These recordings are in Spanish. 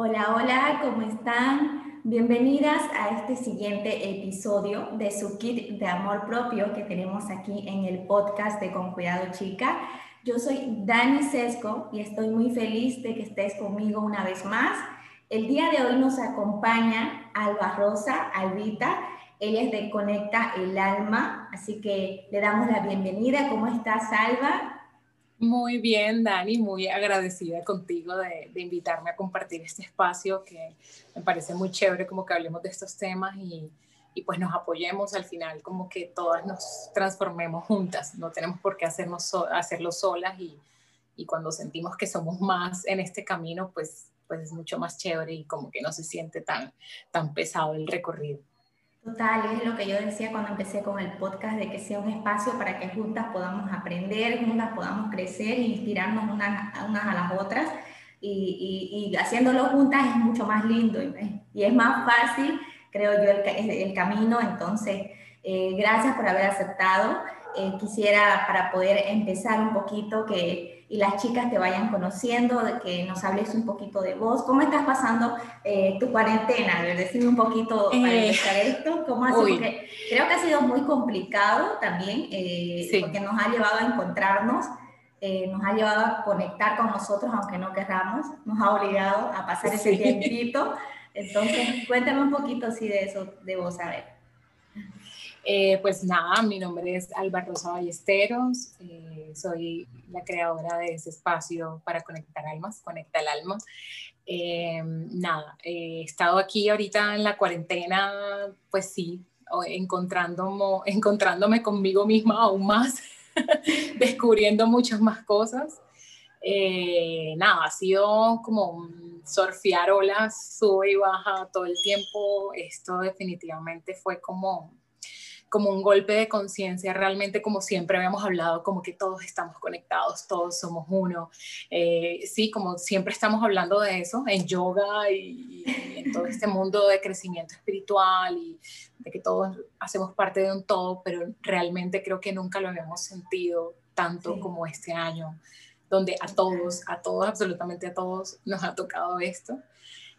Hola, hola, ¿cómo están? Bienvenidas a este siguiente episodio de su kit de amor propio que tenemos aquí en el podcast de Con Cuidado Chica. Yo soy Dani Sesco y estoy muy feliz de que estés conmigo una vez más. El día de hoy nos acompaña Alba Rosa, Albita. Ella es de Conecta el Alma, así que le damos la bienvenida. ¿Cómo estás, Alba? Muy bien, Dani, muy agradecida contigo de, invitarme a compartir este espacio que me parece muy chévere como que hablemos de estos temas y, pues nos apoyemos al final, como que todas nos transformemos juntas, no tenemos por qué hacernos hacerlo solas y, y, cuando sentimos que somos más en este camino, pues, pues es mucho más chévere y como que no se siente tan, tan pesado el recorrido. Total, es lo que yo decía cuando empecé con el podcast, de que sea un espacio para que juntas podamos aprender, juntas podamos crecer e inspirarnos unas, unas a las otras. Y, y, haciéndolo juntas es mucho más lindo y, y es más fácil, creo yo, el, el camino. Entonces, eh, gracias por haber aceptado. Eh, quisiera para poder empezar un poquito que y las chicas te vayan conociendo, de que nos hables un poquito de vos. ¿Cómo estás pasando eh, tu cuarentena? A ver, decime un poquito para eh, empezar esto. ¿Cómo ha sido? creo que ha sido muy complicado también, eh, porque nos ha llevado a encontrarnos, nos ha llevado a conectar con nosotros, aunque no queramos, nos ha obligado a pasar ese tiempito. Entonces, cuéntame un poquito así de eso, de vos, a ver. Eh, pues nada, mi nombre es Alba Rosa Ballesteros, eh, soy la creadora de ese espacio para conectar almas, Conecta el Alma. Eh, nada, he estado aquí ahorita en la cuarentena, pues sí, encontrándome, encontrándome conmigo misma aún más, descubriendo muchas más cosas. nada, ha sido como surfear olas, sube y baja todo el tiempo. Esto definitivamente fue como como un golpe de conciencia, realmente como siempre habíamos hablado, como que todos estamos conectados, todos somos uno. Eh, sí, como siempre estamos hablando de eso en yoga y, en todo este mundo de crecimiento espiritual y de que todos hacemos parte de un todo, pero realmente creo que nunca lo habíamos sentido tanto como este año, donde a todos, a todos, absolutamente a todos nos ha tocado esto.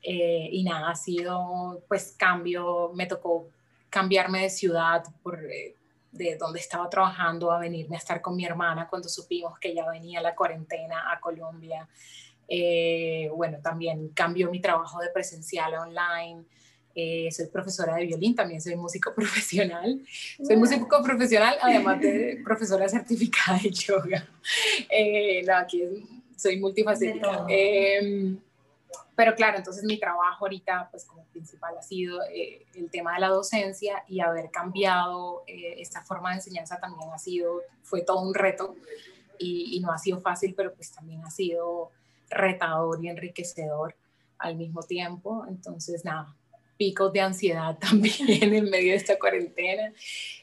Eh, y nada, ha sido pues cambio, me tocó cambiarme de ciudad por, eh, de donde estaba trabajando a venirme a estar con mi hermana cuando supimos que ya venía la cuarentena a Colombia. Eh, bueno, también cambió mi trabajo de presencial a online. Eh, soy profesora de violín, también soy músico profesional. Soy músico profesional, además de profesora certificada de yoga. no, aquí soy multifacética. Pero claro, entonces mi trabajo ahorita, pues como principal ha sido eh, el tema de la docencia y haber cambiado eh, esta forma de enseñanza también ha sido, fue todo un reto y, y, no ha sido fácil, pero pues también ha sido retador y enriquecedor al mismo tiempo. Entonces, nada, picos de ansiedad también en medio de esta cuarentena,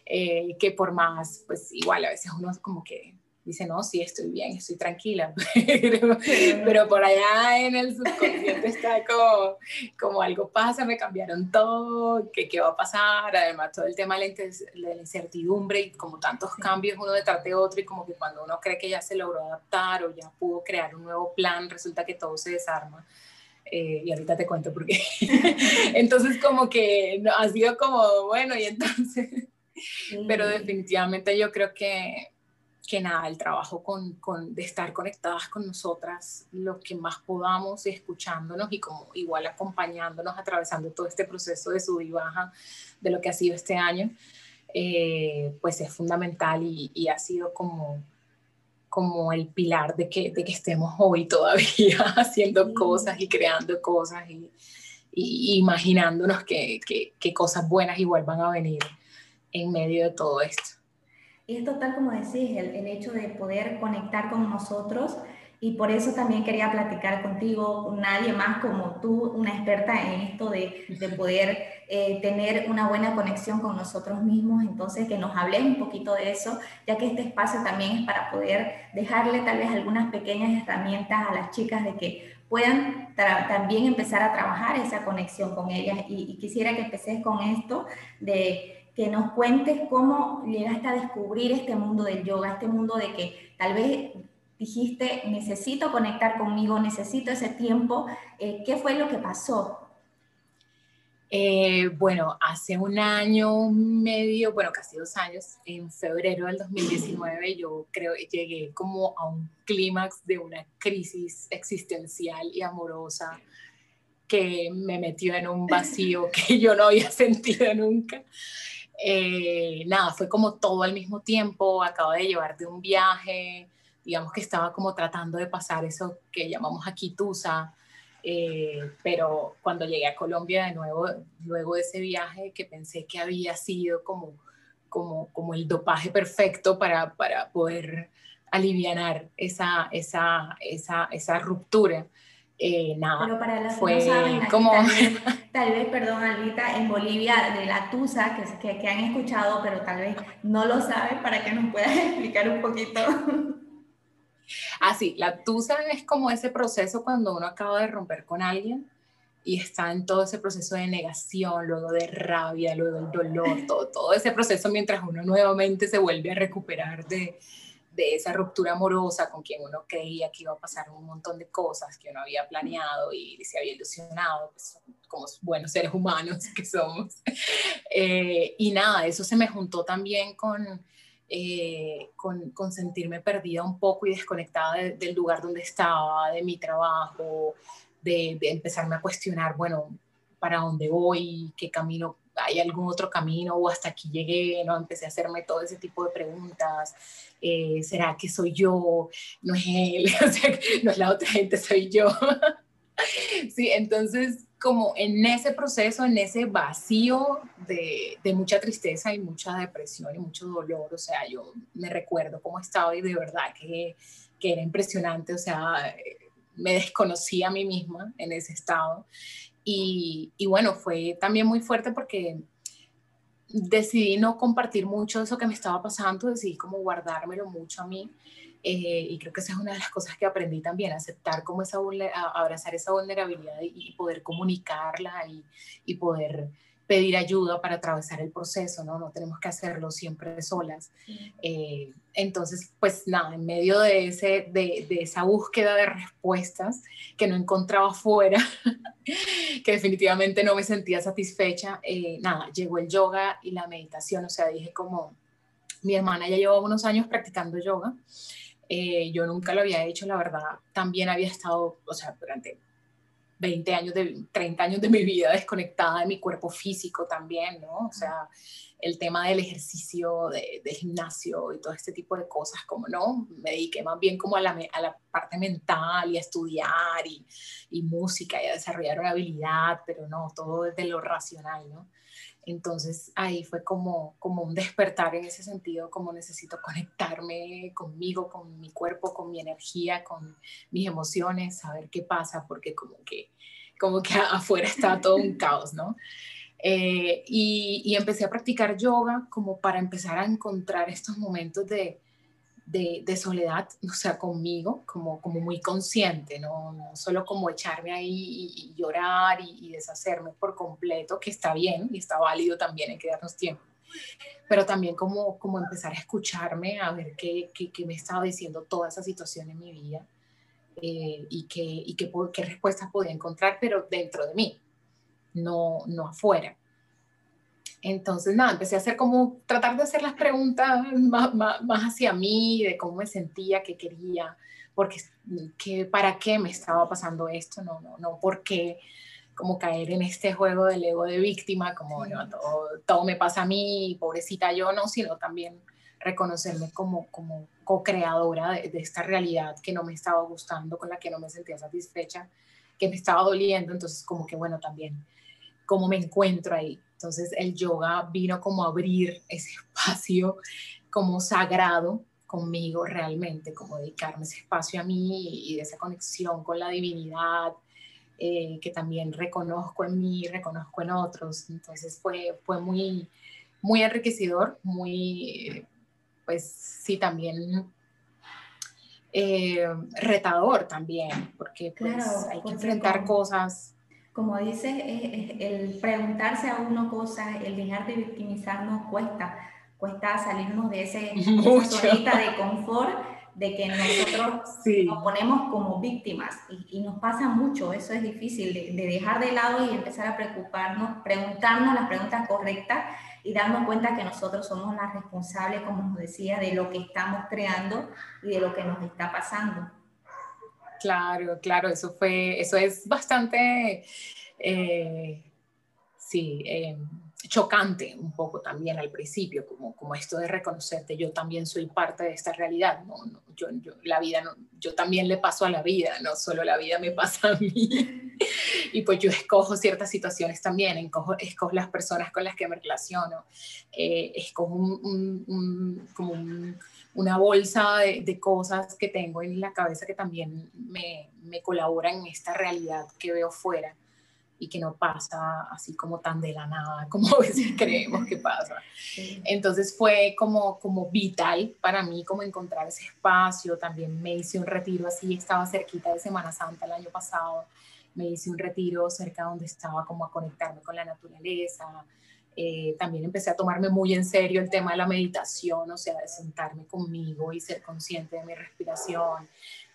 eh, que por más, pues igual a veces uno como que dice, no, sí, estoy bien, estoy tranquila, pero, por allá en el subconsciente está como, como algo pasa, me cambiaron todo, ¿qué, qué va a pasar? Además, todo el tema de la, incertidumbre y como tantos cambios uno detrás de otro y como que cuando uno cree que ya se logró adaptar o ya pudo crear un nuevo plan, resulta que todo se desarma. Eh, y ahorita te cuento por qué. entonces como que ha sido como, bueno, y entonces, pero definitivamente yo creo que que nada, el trabajo con, con, de estar conectadas con nosotras, lo que más podamos y escuchándonos y como igual acompañándonos, atravesando todo este proceso de sub y baja de lo que ha sido este año, eh, pues es fundamental y, y, ha sido como, como el pilar de que, de que estemos hoy todavía haciendo cosas y creando cosas y, y imaginándonos que, que, que cosas buenas igual van a venir en medio de todo esto. Y es total, como decís, el, el, hecho de poder conectar con nosotros y por eso también quería platicar contigo, nadie más como tú, una experta en esto de, de poder eh, tener una buena conexión con nosotros mismos, entonces que nos hables un poquito de eso, ya que este espacio también es para poder dejarle tal vez algunas pequeñas herramientas a las chicas de que puedan también empezar a trabajar esa conexión con ellas. Y, y quisiera que empeces con esto de que nos cuentes cómo llegaste a descubrir este mundo del yoga, este mundo de que tal vez dijiste, necesito conectar conmigo, necesito ese tiempo. Eh, ¿Qué fue lo que pasó? Eh, bueno, hace un año medio, bueno, casi dos años, en febrero del 2019, yo creo que llegué como a un clímax de una crisis existencial y amorosa que me metió en un vacío que yo no había sentido nunca. Eh, nada, fue como todo al mismo tiempo, acabo de llevar de un viaje, digamos que estaba como tratando de pasar eso que llamamos aquí Tusa, eh, pero cuando llegué a Colombia de nuevo, luego de ese viaje que pensé que había sido como, como, como el dopaje perfecto para, para poder aliviar esa, esa, esa, esa ruptura. Eh, nada, Pero para los fue que no saben, como... Tal vez, perdón, Alita, en Bolivia de la tusa, que, que, han escuchado, pero tal vez no lo saben, para que nos puedas explicar un poquito. Ah, sí, la tusa es como ese proceso cuando uno acaba de romper con alguien y está en todo ese proceso de negación, luego de rabia, luego el dolor, todo, todo ese proceso mientras uno nuevamente se vuelve a recuperar de, de esa ruptura amorosa con quien uno creía que iba a pasar un montón de cosas que uno había planeado y se había ilusionado, pues, como buenos seres humanos que somos. Eh, y nada, eso se me juntó también con eh, con, con, sentirme perdida un poco y desconectada del lugar donde estaba, de mi trabajo, de, de, empezarme a cuestionar, bueno, ¿para dónde voy? ¿Qué camino? ¿Hay algún otro camino? ¿O hasta aquí llegué? ¿no? Empecé a hacerme todo ese tipo de preguntas. Eh, ¿Será que soy yo? ¿No es él? O sea, no es la otra gente, soy yo. sí, entonces como en ese proceso, en ese vacío de, de, mucha tristeza y mucha depresión y mucho dolor, o sea, yo me recuerdo cómo estaba y de verdad que, que era impresionante, o sea, me desconocí a mí misma en ese estado. Y, y bueno, fue también muy fuerte porque decidí no compartir mucho eso que me estaba pasando, decidí como guardármelo mucho a mí eh, y creo que esa es una de las cosas que aprendí también, aceptar como esa, abrazar esa vulnerabilidad y, poder comunicarla y, y, poder pedir ayuda para atravesar el proceso, ¿no? No tenemos que hacerlo siempre solas. Eh, entonces, pues nada, en medio de, ese, de, de, esa búsqueda de respuestas que no encontraba fuera, que definitivamente no me sentía satisfecha, eh, nada, llegó el yoga y la meditación, o sea, dije como, mi hermana ya llevaba unos años practicando yoga eh, yo nunca lo había hecho, la verdad. También había estado, o sea, durante 20 años, de, 30 años de mi vida desconectada de mi cuerpo físico también, ¿no? O sea, el tema del ejercicio, de, gimnasio y todo este tipo de cosas, como no, me dediqué más bien como a la, a la parte mental y a estudiar y, y música y a desarrollar una habilidad, pero no, todo desde lo racional, ¿no? Entonces ahí fue como, como un despertar en ese sentido, como necesito conectarme conmigo, con mi cuerpo, con mi energía, con mis emociones, saber qué pasa, porque como que, como que afuera está todo un caos, ¿no? Eh, y, y empecé a practicar yoga como para empezar a encontrar estos momentos de, de, soledad, o sea, conmigo, como, como muy consciente, ¿no? solo como echarme ahí y, llorar y, deshacerme por completo, que está bien y está válido también, hay que darnos tiempo, pero también como, como empezar a escucharme, a ver qué, qué, qué me estaba diciendo toda esa situación en mi vida eh, y, qué, y qué, qué respuestas podía encontrar, pero dentro de mí, no, no afuera. Entonces, nada, empecé a hacer como, tratar de hacer las preguntas más, más, hacia mí, de cómo me sentía, qué quería, porque, que, para qué me estaba pasando esto, no, no, no, por qué, como caer en este juego del ego de víctima, como todo, todo, me pasa a mí, pobrecita yo, no, sino también reconocerme como, como co-creadora de, de esta realidad que no me estaba gustando, con la que no me sentía satisfecha, que me estaba doliendo, entonces como que bueno, también cómo me encuentro ahí, entonces el yoga vino como a abrir ese espacio como sagrado conmigo realmente, como dedicarme ese espacio a mí y de esa conexión con la divinidad eh, que también reconozco en mí, reconozco en otros. Entonces fue, fue muy, muy enriquecedor, muy, pues sí, también eh, retador también, porque pues hay que enfrentar cosas como dices, el preguntarse a uno cosas, el dejar de victimizarnos cuesta, cuesta salirnos de ese, esa de confort, de que nosotros nos ponemos como víctimas. Y, nos pasa mucho, eso es difícil, de, de, dejar de lado y empezar a preocuparnos, preguntarnos las preguntas correctas y darnos cuenta que nosotros somos las responsables, como nos decía, de lo que estamos creando y de lo que nos está pasando. Claro, claro, eso fue, eso es bastante, eh, sí, eh, chocante un poco también al principio, como, como esto de reconocerte, yo también soy parte de esta realidad, no, yo, yo, la vida, yo también le paso a la vida, no solo la vida me pasa a mí. y pues yo escojo ciertas situaciones también, escojo, escojo las personas con las que me relaciono, eh, escojo un, como una bolsa de, de, cosas que tengo en la cabeza que también me, me colaboran en esta realidad que veo fuera y que no pasa así como tan de la nada como a veces creemos que pasa. Entonces fue como, como vital para mí como encontrar ese espacio, también me hice un retiro así, estaba cerquita de Semana Santa el año pasado, me hice un retiro cerca donde estaba como a conectarme con la naturaleza, eh, también empecé a tomarme muy en serio el tema de la meditación, o sea, de sentarme conmigo y ser consciente de mi respiración,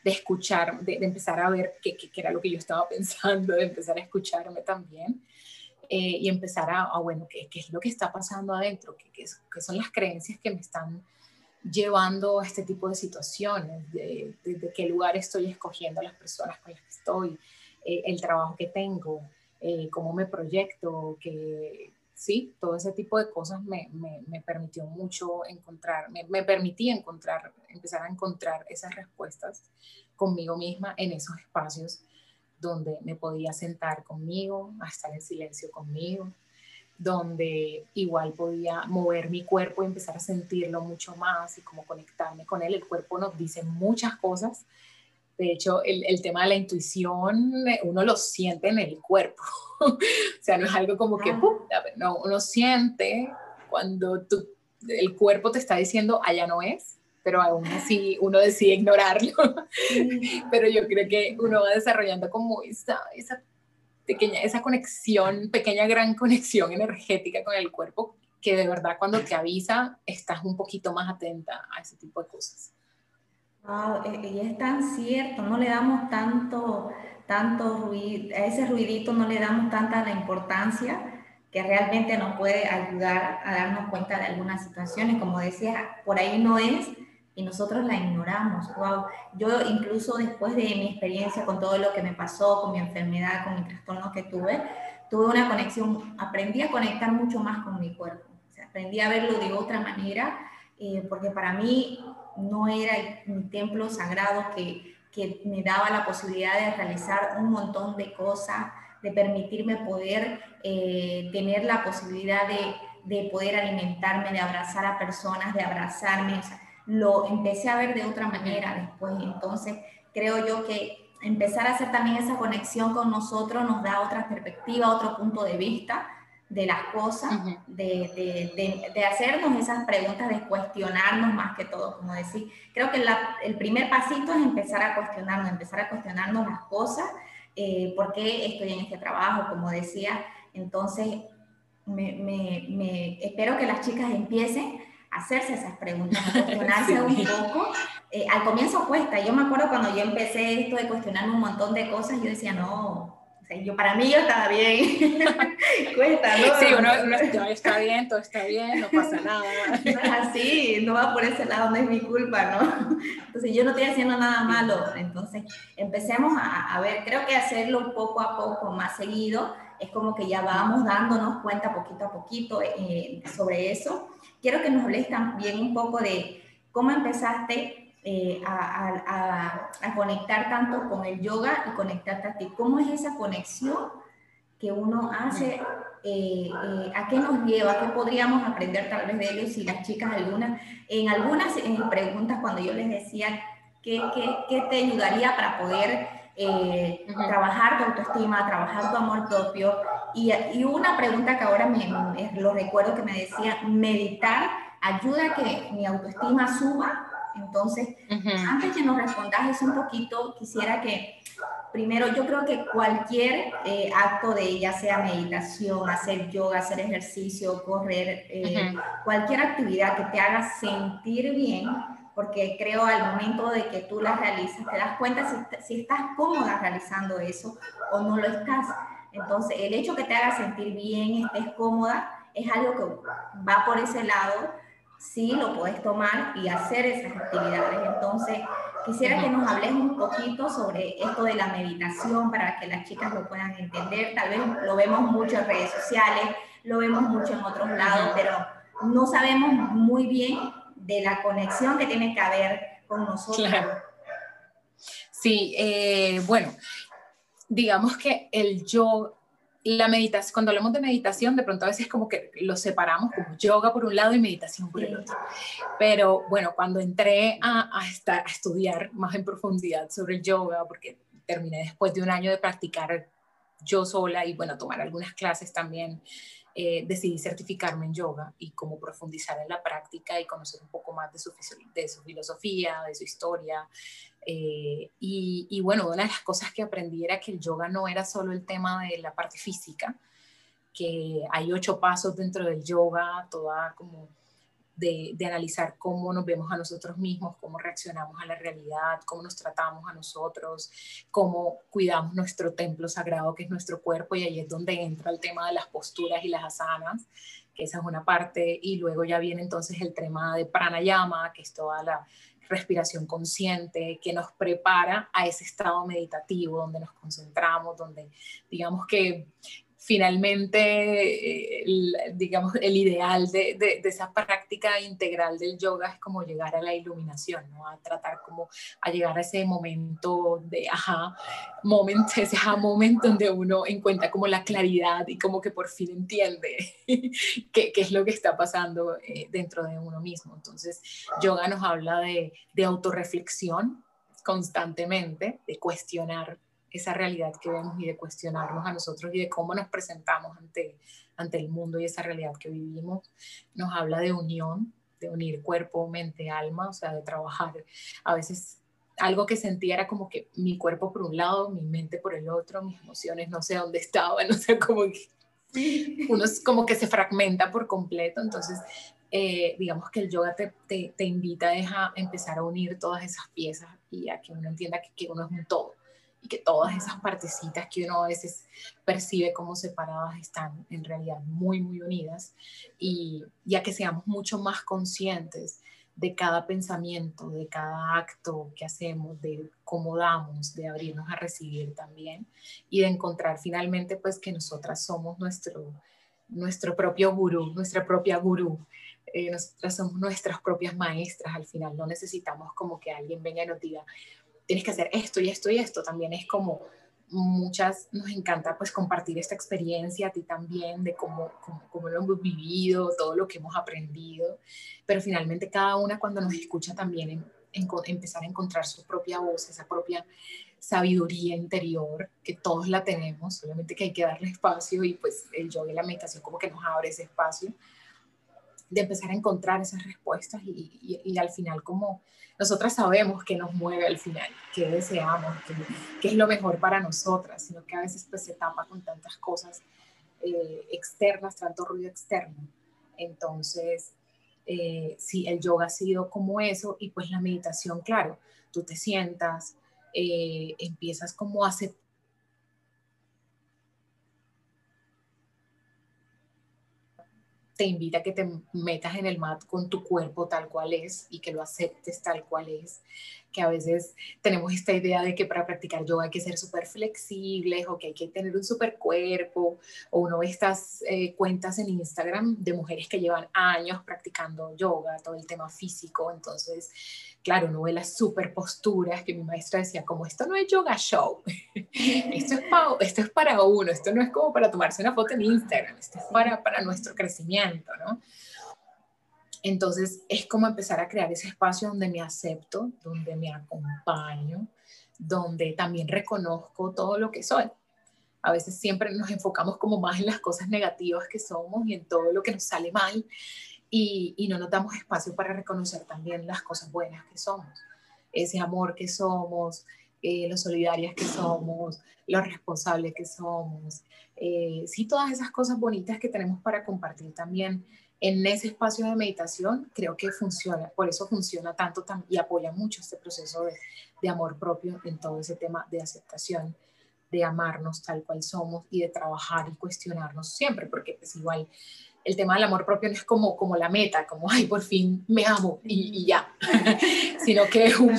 de escuchar, de, empezar a ver qué, qué, era lo que yo estaba pensando, de empezar a escucharme también eh, y empezar a, bueno, ¿qué, ¿qué, es lo que está pasando adentro? ¿Qué, qué, son las creencias que me están llevando a este tipo de situaciones? ¿De, de, qué lugar estoy escogiendo las personas con las que estoy? Eh, el trabajo que tengo, eh, cómo me proyecto, que, sí, todo ese tipo de cosas me, me, me permitió mucho encontrar, me, me, permití encontrar, empezar a encontrar esas respuestas conmigo misma en esos espacios donde me podía sentar conmigo, a estar en silencio conmigo, donde igual podía mover mi cuerpo y empezar a sentirlo mucho más y como conectarme con él. El cuerpo nos dice muchas cosas de hecho, el, el, tema de la intuición, eh, uno lo siente en el cuerpo. o sea, no es algo como que, ah. no, uno siente cuando tu, el cuerpo te está diciendo, allá no es, pero aún así uno decide ignorarlo. pero yo creo que uno va desarrollando como esa, esa pequeña, esa conexión, pequeña gran conexión energética con el cuerpo, que de verdad cuando te avisa estás un poquito más atenta a ese tipo de cosas. Wow, y es tan cierto, no le damos tanto, tanto ruido, a ese ruidito no le damos tanta la importancia que realmente nos puede ayudar a darnos cuenta de algunas situaciones, como decía, por ahí no es y nosotros la ignoramos. Wow, yo incluso después de mi experiencia con todo lo que me pasó, con mi enfermedad, con mi trastorno que tuve, tuve una conexión, aprendí a conectar mucho más con mi cuerpo, aprendí a verlo de otra manera, eh, porque para mí no era mi templo sagrado que, que me daba la posibilidad de realizar un montón de cosas, de permitirme poder eh, tener la posibilidad de, de, poder alimentarme, de abrazar a personas, de abrazarme. lo empecé a ver de otra manera después. Entonces, creo yo que empezar a hacer también esa conexión con nosotros nos da otra perspectiva, otro punto de vista de las cosas, de, de, de, hacernos esas preguntas, de cuestionarnos más que todo, como decir. Creo que el primer pasito es empezar a cuestionarnos, empezar a cuestionarnos las cosas, eh, por qué estoy en este trabajo, como decía. Entonces, me, me, me, espero que las chicas empiecen a hacerse esas preguntas, a cuestionarse un poco. Eh, al comienzo cuesta, yo me acuerdo cuando yo empecé esto de cuestionarme un montón de cosas, yo decía, no, yo, para mí yo estaba bien. Cuesta, ¿no? Sí, uno, uno, está bien, todo está bien, no pasa nada. no es así, no va por ese lado, no es mi culpa, ¿no? Entonces yo no estoy haciendo nada malo. Entonces empecemos a, a ver, creo que hacerlo poco a poco, más seguido, es como que ya vamos dándonos cuenta poquito a poquito eh, sobre eso. Quiero que nos hables también un poco de cómo empezaste eh, a, conectar tanto con el yoga y conectarte a ti. ¿Cómo es esa conexión que uno hace? Eh, eh, ¿A qué nos lleva? ¿Qué podríamos aprender tal vez de ellos? Si las chicas algunas, en algunas preguntas cuando yo les decía qué, qué, te ayudaría para poder trabajar tu autoestima, trabajar tu amor propio. Y, y una pregunta que ahora me, lo recuerdo que me decía, meditar ayuda a que mi autoestima suba entonces, antes que nos respondas eso un poquito, quisiera que primero yo creo que cualquier eh, acto de ya sea meditación, hacer yoga, hacer ejercicio, correr, eh, cualquier actividad que te haga sentir bien, porque creo al momento de que tú las realizas, te das cuenta si, si estás cómoda realizando eso o no lo estás. Entonces, el hecho que te haga sentir bien, estés cómoda, es algo que va por ese lado, sí lo puedes tomar y hacer esas actividades. Entonces, quisiera que nos hables un poquito sobre esto de la meditación para que las chicas lo puedan entender. Tal vez lo vemos mucho en redes sociales, lo vemos mucho en otros lados, pero no sabemos muy bien de la conexión que tiene que haber con nosotros. Sí, eh, bueno, digamos que el yo, la meditación, cuando hablamos de meditación, de pronto a veces como que lo separamos como yoga por un lado y meditación por el otro. Pero bueno, cuando entré a, a, estar, a estudiar más en profundidad sobre el yoga, porque terminé después de un año de practicar yo sola y bueno, tomar algunas clases también eh, decidí certificarme en yoga y como profundizar en la práctica y conocer un poco más de su, filosofía, de su historia. Eh, y, y, bueno, una de las cosas que aprendí era que el yoga no era solo el tema de la parte física, que hay ocho pasos dentro del yoga, toda como de, analizar cómo nos vemos a nosotros mismos, cómo reaccionamos a la realidad, cómo nos tratamos a nosotros, cómo cuidamos nuestro templo sagrado que es nuestro cuerpo y ahí es donde entra el tema de las posturas y las asanas, que esa es una parte, y luego ya viene entonces el tema de pranayama, que es toda la respiración consciente que nos prepara a ese estado meditativo donde nos concentramos, donde digamos que finalmente, el, digamos, el ideal de, de, esa práctica integral del yoga es como llegar a la iluminación, ¿no? A tratar como a llegar a ese momento de ajá, moment, ese ajá momento donde uno encuentra como la claridad y como que por fin entiende qué, qué es lo que está pasando eh, dentro de uno mismo. Entonces, yoga nos habla de, de autorreflexión constantemente, de cuestionar esa realidad que vemos y de cuestionarnos a nosotros y de cómo nos presentamos ante, ante el mundo y esa realidad que vivimos. Nos habla de unión, de unir cuerpo, mente, alma, o sea, de trabajar. A veces algo que sentía era como que mi cuerpo por un lado, mi mente por el otro, mis emociones no sé dónde estaban, no sé, como que uno como que se fragmenta por completo, entonces eh, digamos que el yoga te, te, te, invita a empezar a unir todas esas piezas y a que uno entienda que, que uno es un todo y que todas esas partecitas que uno a veces percibe como separadas están en realidad muy, muy unidas y ya que seamos mucho más conscientes de cada pensamiento, de cada acto que hacemos, de cómo damos, de abrirnos a recibir también y de encontrar finalmente pues que nosotras somos nuestro, nuestro propio gurú, nuestra propia gurú. Eh, nosotras somos nuestras propias maestras al final, no necesitamos como que alguien venga y nos diga, tienes que hacer esto y esto y esto, también es como muchas nos encanta pues compartir esta experiencia a ti también de cómo, cómo, lo hemos vivido, todo lo que hemos aprendido, pero finalmente cada una cuando nos escucha también en, empezar a encontrar su propia voz, esa propia sabiduría interior, que todos la tenemos, solamente que hay que darle espacio y pues el yoga y la meditación como que nos abre ese espacio de empezar a encontrar esas respuestas y, y al final como nosotras sabemos que nos mueve al final, que deseamos, que, es lo mejor para nosotras, sino que a veces pues se tapa con tantas cosas eh, externas, tanto ruido externo. Entonces, eh, sí, el yoga ha sido como eso y pues la meditación, claro, tú te sientas, eh, empiezas como a aceptar te invita a que te metas en el mat con tu cuerpo tal cual es y que lo aceptes tal cual es, que a veces tenemos esta idea de que para practicar yoga hay que ser súper flexibles o que hay que tener un súper cuerpo, o uno ve estas eh, cuentas en Instagram de mujeres que llevan años practicando yoga, todo el tema físico, entonces claro, uno ve las super posturas que mi maestra decía, como esto no es yoga show, esto, es para, esto es para uno, esto no es como para tomarse una foto en Instagram, esto es para, para nuestro crecimiento, ¿no? Entonces es como empezar a crear ese espacio donde me acepto, donde me acompaño, donde también reconozco todo lo que soy. A veces siempre nos enfocamos como más en las cosas negativas que somos y en todo lo que nos sale mal y, no nos damos espacio para reconocer también las cosas buenas que somos, ese amor que somos, eh, lo solidarias que somos, lo responsables que somos, eh, sí, todas esas cosas bonitas que tenemos para compartir también en ese espacio de meditación creo que funciona, por eso funciona tanto y apoya mucho este proceso de, amor propio en todo ese tema de aceptación, de amarnos tal cual somos y de trabajar y cuestionarnos siempre, porque es pues, igual el tema del amor propio no es como, como la meta, como, ay, por fin me amo y, ya, sino que es un,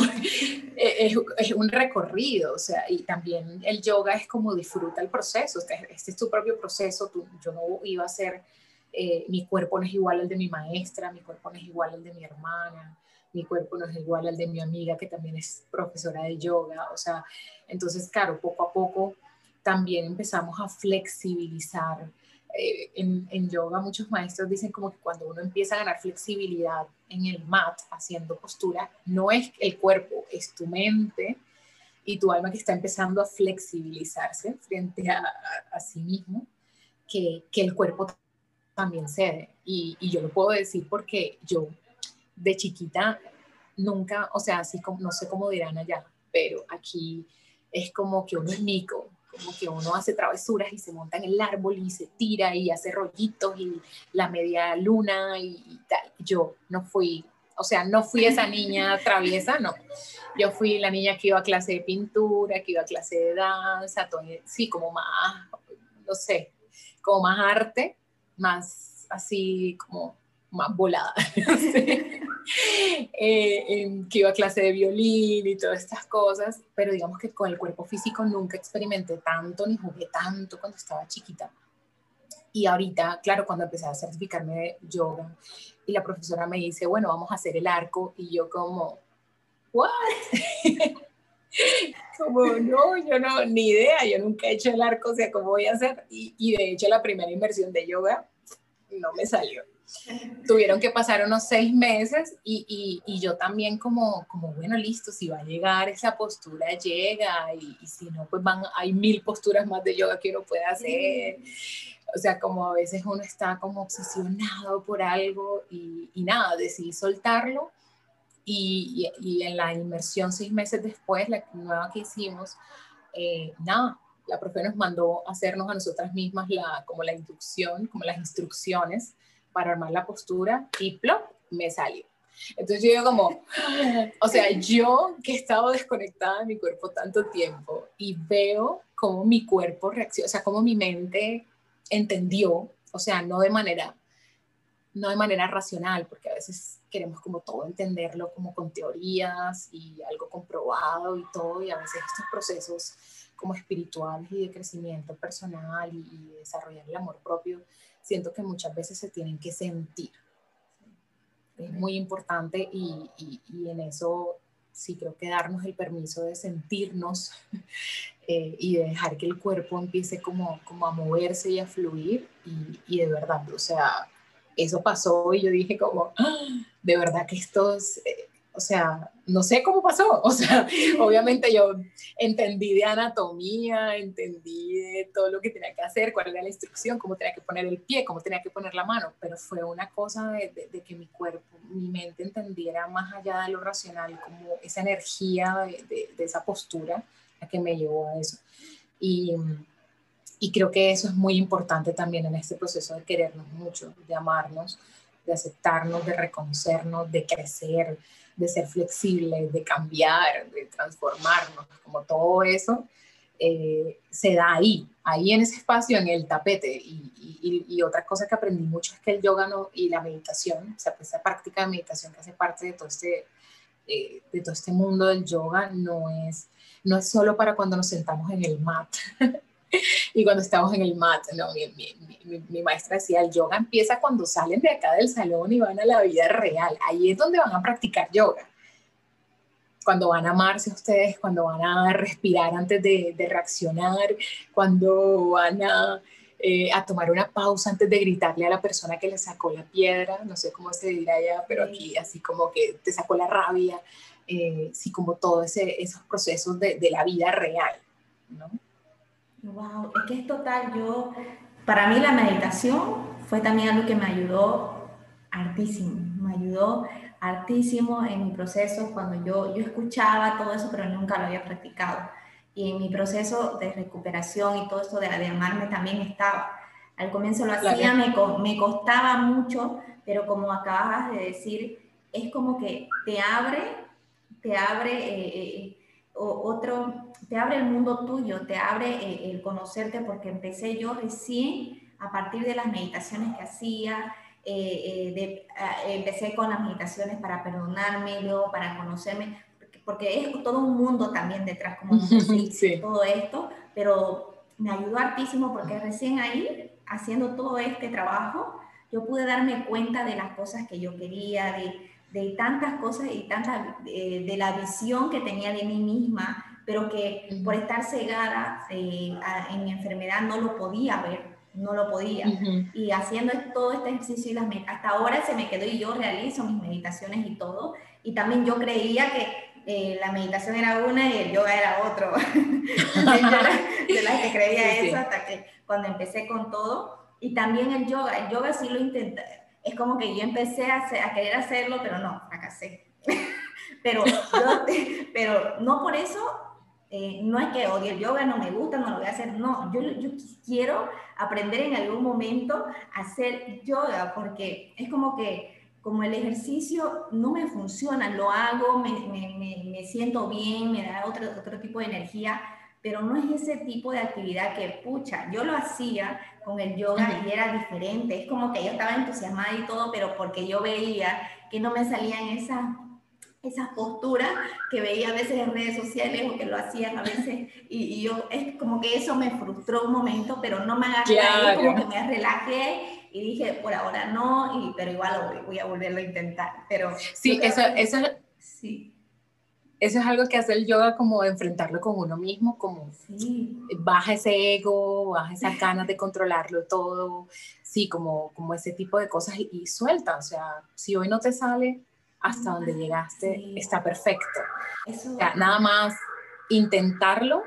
es, es, un recorrido, o sea, y también el yoga es como disfruta el proceso, este, este es tu propio proceso, tú, yo no iba a ser, eh, mi cuerpo no es igual al de mi maestra, mi cuerpo no es igual al de mi hermana, mi cuerpo no es igual al de mi amiga que también es profesora de yoga, o sea, entonces, claro, poco a poco también empezamos a flexibilizar eh, en, yoga muchos maestros dicen como que cuando uno empieza a ganar flexibilidad en el mat haciendo postura, no es el cuerpo, es tu mente y tu alma que está empezando a flexibilizarse frente a, a, sí mismo, que, que, el cuerpo también cede. Y, y, yo lo puedo decir porque yo de chiquita nunca, o sea, así como, no sé cómo dirán allá, pero aquí es como que uno es mico, como que uno hace travesuras y se monta en el árbol y se tira y hace rollitos y la media luna y, tal. Yo no fui, o sea, no fui esa niña traviesa, no. Yo fui la niña que iba a clase de pintura, que iba a clase de danza, todo, sí, como más, no sé, como más arte, más así como más volada. Eh, que iba a clase de violín y todas estas cosas, pero digamos que con el cuerpo físico nunca experimenté tanto ni jugué tanto cuando estaba chiquita. Y ahorita, claro, cuando empecé a certificarme de yoga y la profesora me dice, bueno, vamos a hacer el arco y yo como, ¿what? Como no, yo no, ni idea, yo nunca he hecho el arco, o sea, ¿cómo voy a hacer? Y, y de hecho la primera inversión de yoga no me salió tuvieron que pasar unos seis meses y, y, yo también como, como, bueno, listo, si va a llegar esa postura, llega y, y, si no, pues van, hay mil posturas más de yoga que uno puede hacer. O sea, como a veces uno está como obsesionado por algo y, nada, decidí soltarlo y, en la inmersión seis meses después, la nueva que hicimos, eh, nada, la profe nos mandó hacernos a nosotras mismas la, como la inducción, como las instrucciones para armar la postura y plop, me salió. Entonces yo digo como, o sea, yo que he estado desconectada de mi cuerpo tanto tiempo y veo cómo mi cuerpo reacciona, o sea, cómo mi mente entendió, o sea, no de manera, no de manera racional, porque a veces queremos como todo entenderlo como con teorías y algo comprobado y todo, y a veces estos procesos como espirituales y de crecimiento personal y, y desarrollar el amor propio siento que muchas veces se tienen que sentir. Es muy importante y, y, en eso sí creo que darnos el permiso de sentirnos eh, y de dejar que el cuerpo empiece como, como a moverse y a fluir y, y de verdad, o sea, eso pasó y yo dije como, ¡Ah! De verdad que estos, eh, o sea, no sé cómo pasó, o sea, obviamente yo entendí de anatomía, entendí de todo lo que tenía que hacer, cuál era la instrucción, cómo tenía que poner el pie, cómo tenía que poner la mano, pero fue una cosa de, que mi cuerpo, mi mente entendiera más allá de lo racional, como esa energía de, esa postura la que me llevó a eso. Y creo que eso es muy importante también en este proceso de querernos mucho, de amarnos, de aceptarnos, de reconocernos, de crecer, de ser flexibles, de cambiar, de transformarnos, como todo eso, eh, se da ahí, ahí en ese espacio, en el tapete. Y, y, otra cosa que aprendí mucho es que el yoga no, y la meditación, o sea, pues esa práctica de meditación que hace parte de todo este, eh, de todo este mundo del yoga, no es, no es solo para cuando nos sentamos en el mat. y cuando estamos en el mat, no, mi, mi, mi, maestra decía, el yoga empieza cuando salen de acá del salón y van a la vida real. Ahí es donde van a practicar yoga. Cuando van a amarse ustedes, cuando van a respirar antes de, de reaccionar, cuando van a, eh, a, tomar una pausa antes de gritarle a la persona que le sacó la piedra, no sé cómo se dirá ya, pero aquí así como que te sacó la rabia, eh, sí, como todos esos procesos de, de la vida real, ¿no? Wow, es que es total, yo, para mí la meditación fue también algo que me ayudó hartísimo, me ayudó hartísimo en mi proceso cuando yo, yo escuchaba todo eso, pero nunca lo había practicado. Y en mi proceso de recuperación y todo esto de, de amarme también estaba. Al comienzo lo hacía, me, me costaba mucho, pero como acabas de decir, es como que te abre, te abre eh, eh, otro, te abre el mundo tuyo, te abre eh, el conocerte, porque empecé yo recién a partir de las meditaciones que hacía, empecé con las meditaciones para perdonarme, luego para conocerme, porque, es todo un mundo también detrás, como sí. todo esto, pero me ayudó hartísimo porque recién ahí, haciendo todo este trabajo, yo pude darme cuenta de las cosas que yo quería, de, de tantas cosas y tantas, eh, de la visión que tenía de mí misma, pero que por estar cegada eh, en mi enfermedad no lo podía ver, no lo podía. Y haciendo todo este ejercicio y las hasta ahora se me quedó y yo realizo mis meditaciones y todo. Y también yo creía que eh, la meditación era una y el yoga era otro. de las que creía eso hasta que cuando empecé con todo. Y también el yoga, el yoga sí lo intenté, es como que yo empecé a, a querer hacerlo, pero no, fracasé. pero, pero no por eso, eh, no es que odie el yoga, no me gusta, no lo voy a hacer, no, yo, yo quiero aprender en algún momento a hacer yoga, porque es como que como el ejercicio no me funciona, lo hago, me, me, me, siento bien, me da otro, otro tipo de energía, pero no es ese tipo de actividad que, pucha, yo lo hacía, con el yoga y era diferente. Es como que yo estaba entusiasmada y todo, pero porque yo veía que no me salían esas esas posturas que veía a veces en redes sociales o que lo hacían a veces y, yo es como que eso me frustró un momento pero no me agarré ahí, como que me relajé y dije por ahora no y pero igual voy, voy a volverlo a intentar pero sí eso eso sí. eso es algo que hace el yoga como enfrentarlo con uno mismo, como baja ese ego, baja esas ganas de controlarlo todo, sí, como, como ese tipo de cosas y, suelta, o sea, si hoy no te sale hasta donde llegaste, está perfecto. nada más intentarlo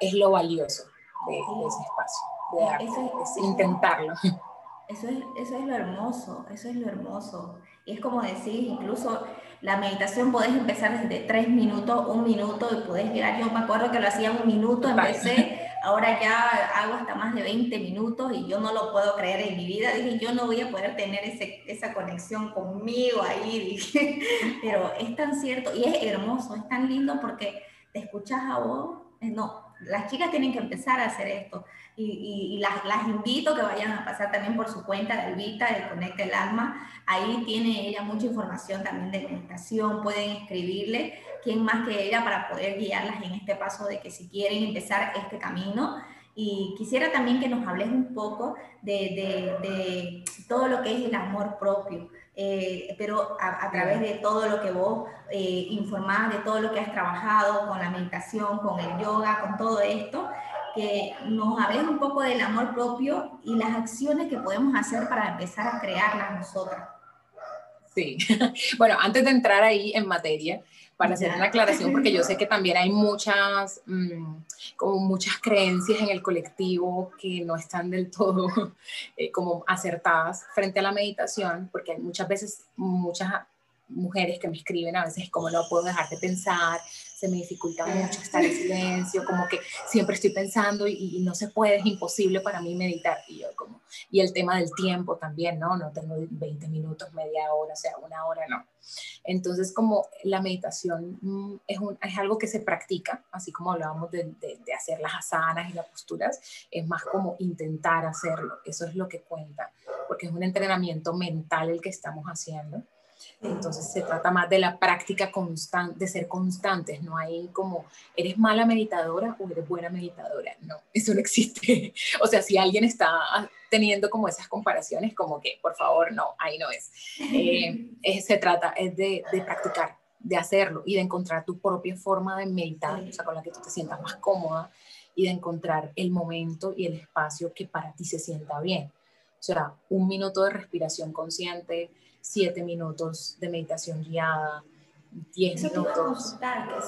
es lo valioso de, ese espacio, de es intentarlo. Eso es, eso es lo hermoso, eso es lo hermoso. Y es como decir, incluso la meditación podés empezar desde tres minutos, un minuto y podés llegar. Yo me acuerdo que lo hacía un minuto, empecé, ahora ya hago hasta más de 20 minutos y yo no lo puedo creer en mi vida. Dije, yo no voy a poder tener ese, esa conexión conmigo ahí, dije. Pero es tan cierto y es hermoso, es tan lindo porque te escuchas a vos. Eh, no, las chicas tienen que empezar a hacer esto y, las, las, invito que vayan a pasar también por su cuenta de Albita, de Conecta el Alma. Ahí tiene ella mucha información también de meditación, pueden escribirle quién más que ella para poder guiarlas en este paso de que si quieren empezar este camino. Y quisiera también que nos hables un poco de todo lo que es el amor propio. Eh, pero a, través de todo lo que vos eh, informás, de todo lo que has trabajado con la meditación, con el yoga, con todo esto, que nos hables un poco del amor propio y las acciones que podemos hacer para empezar a crearlas nosotras. Sí, bueno, antes de entrar ahí en materia, para hacer una aclaración, porque yo sé que también hay muchas, mm, como muchas creencias en el colectivo que no están del todo eh, como acertadas frente a la meditación, porque muchas veces muchas mujeres que me escriben a veces como no puedo dejar de pensar, se me dificulta mucho estar en silencio, como que siempre estoy pensando y, no se puede, es imposible para mí meditar. Y yo como, y el tema del tiempo también, ¿no? No tengo 20 minutos, media hora, o sea, una hora, no. Entonces, como la meditación mm, es, un, es algo que se practica, así como hablábamos de, de, de hacer las asanas y las posturas, es más como intentar hacerlo, eso es lo que cuenta, porque es un entrenamiento mental el que estamos haciendo entonces se trata más de la práctica constante, de ser constantes, no hay como, eres mala meditadora o eres buena meditadora, no, eso no existe. O sea, si alguien está teniendo como esas comparaciones, como que, por favor, no, ahí no es. Eh, se trata es de, de, practicar, de hacerlo y de encontrar tu propia forma de meditar, o sea, con la que tú te sientas más cómoda y de encontrar el momento y el espacio que para ti se sienta bien. O sea, un minuto de respiración consciente, siete minutos de meditación guiada, diez minutos.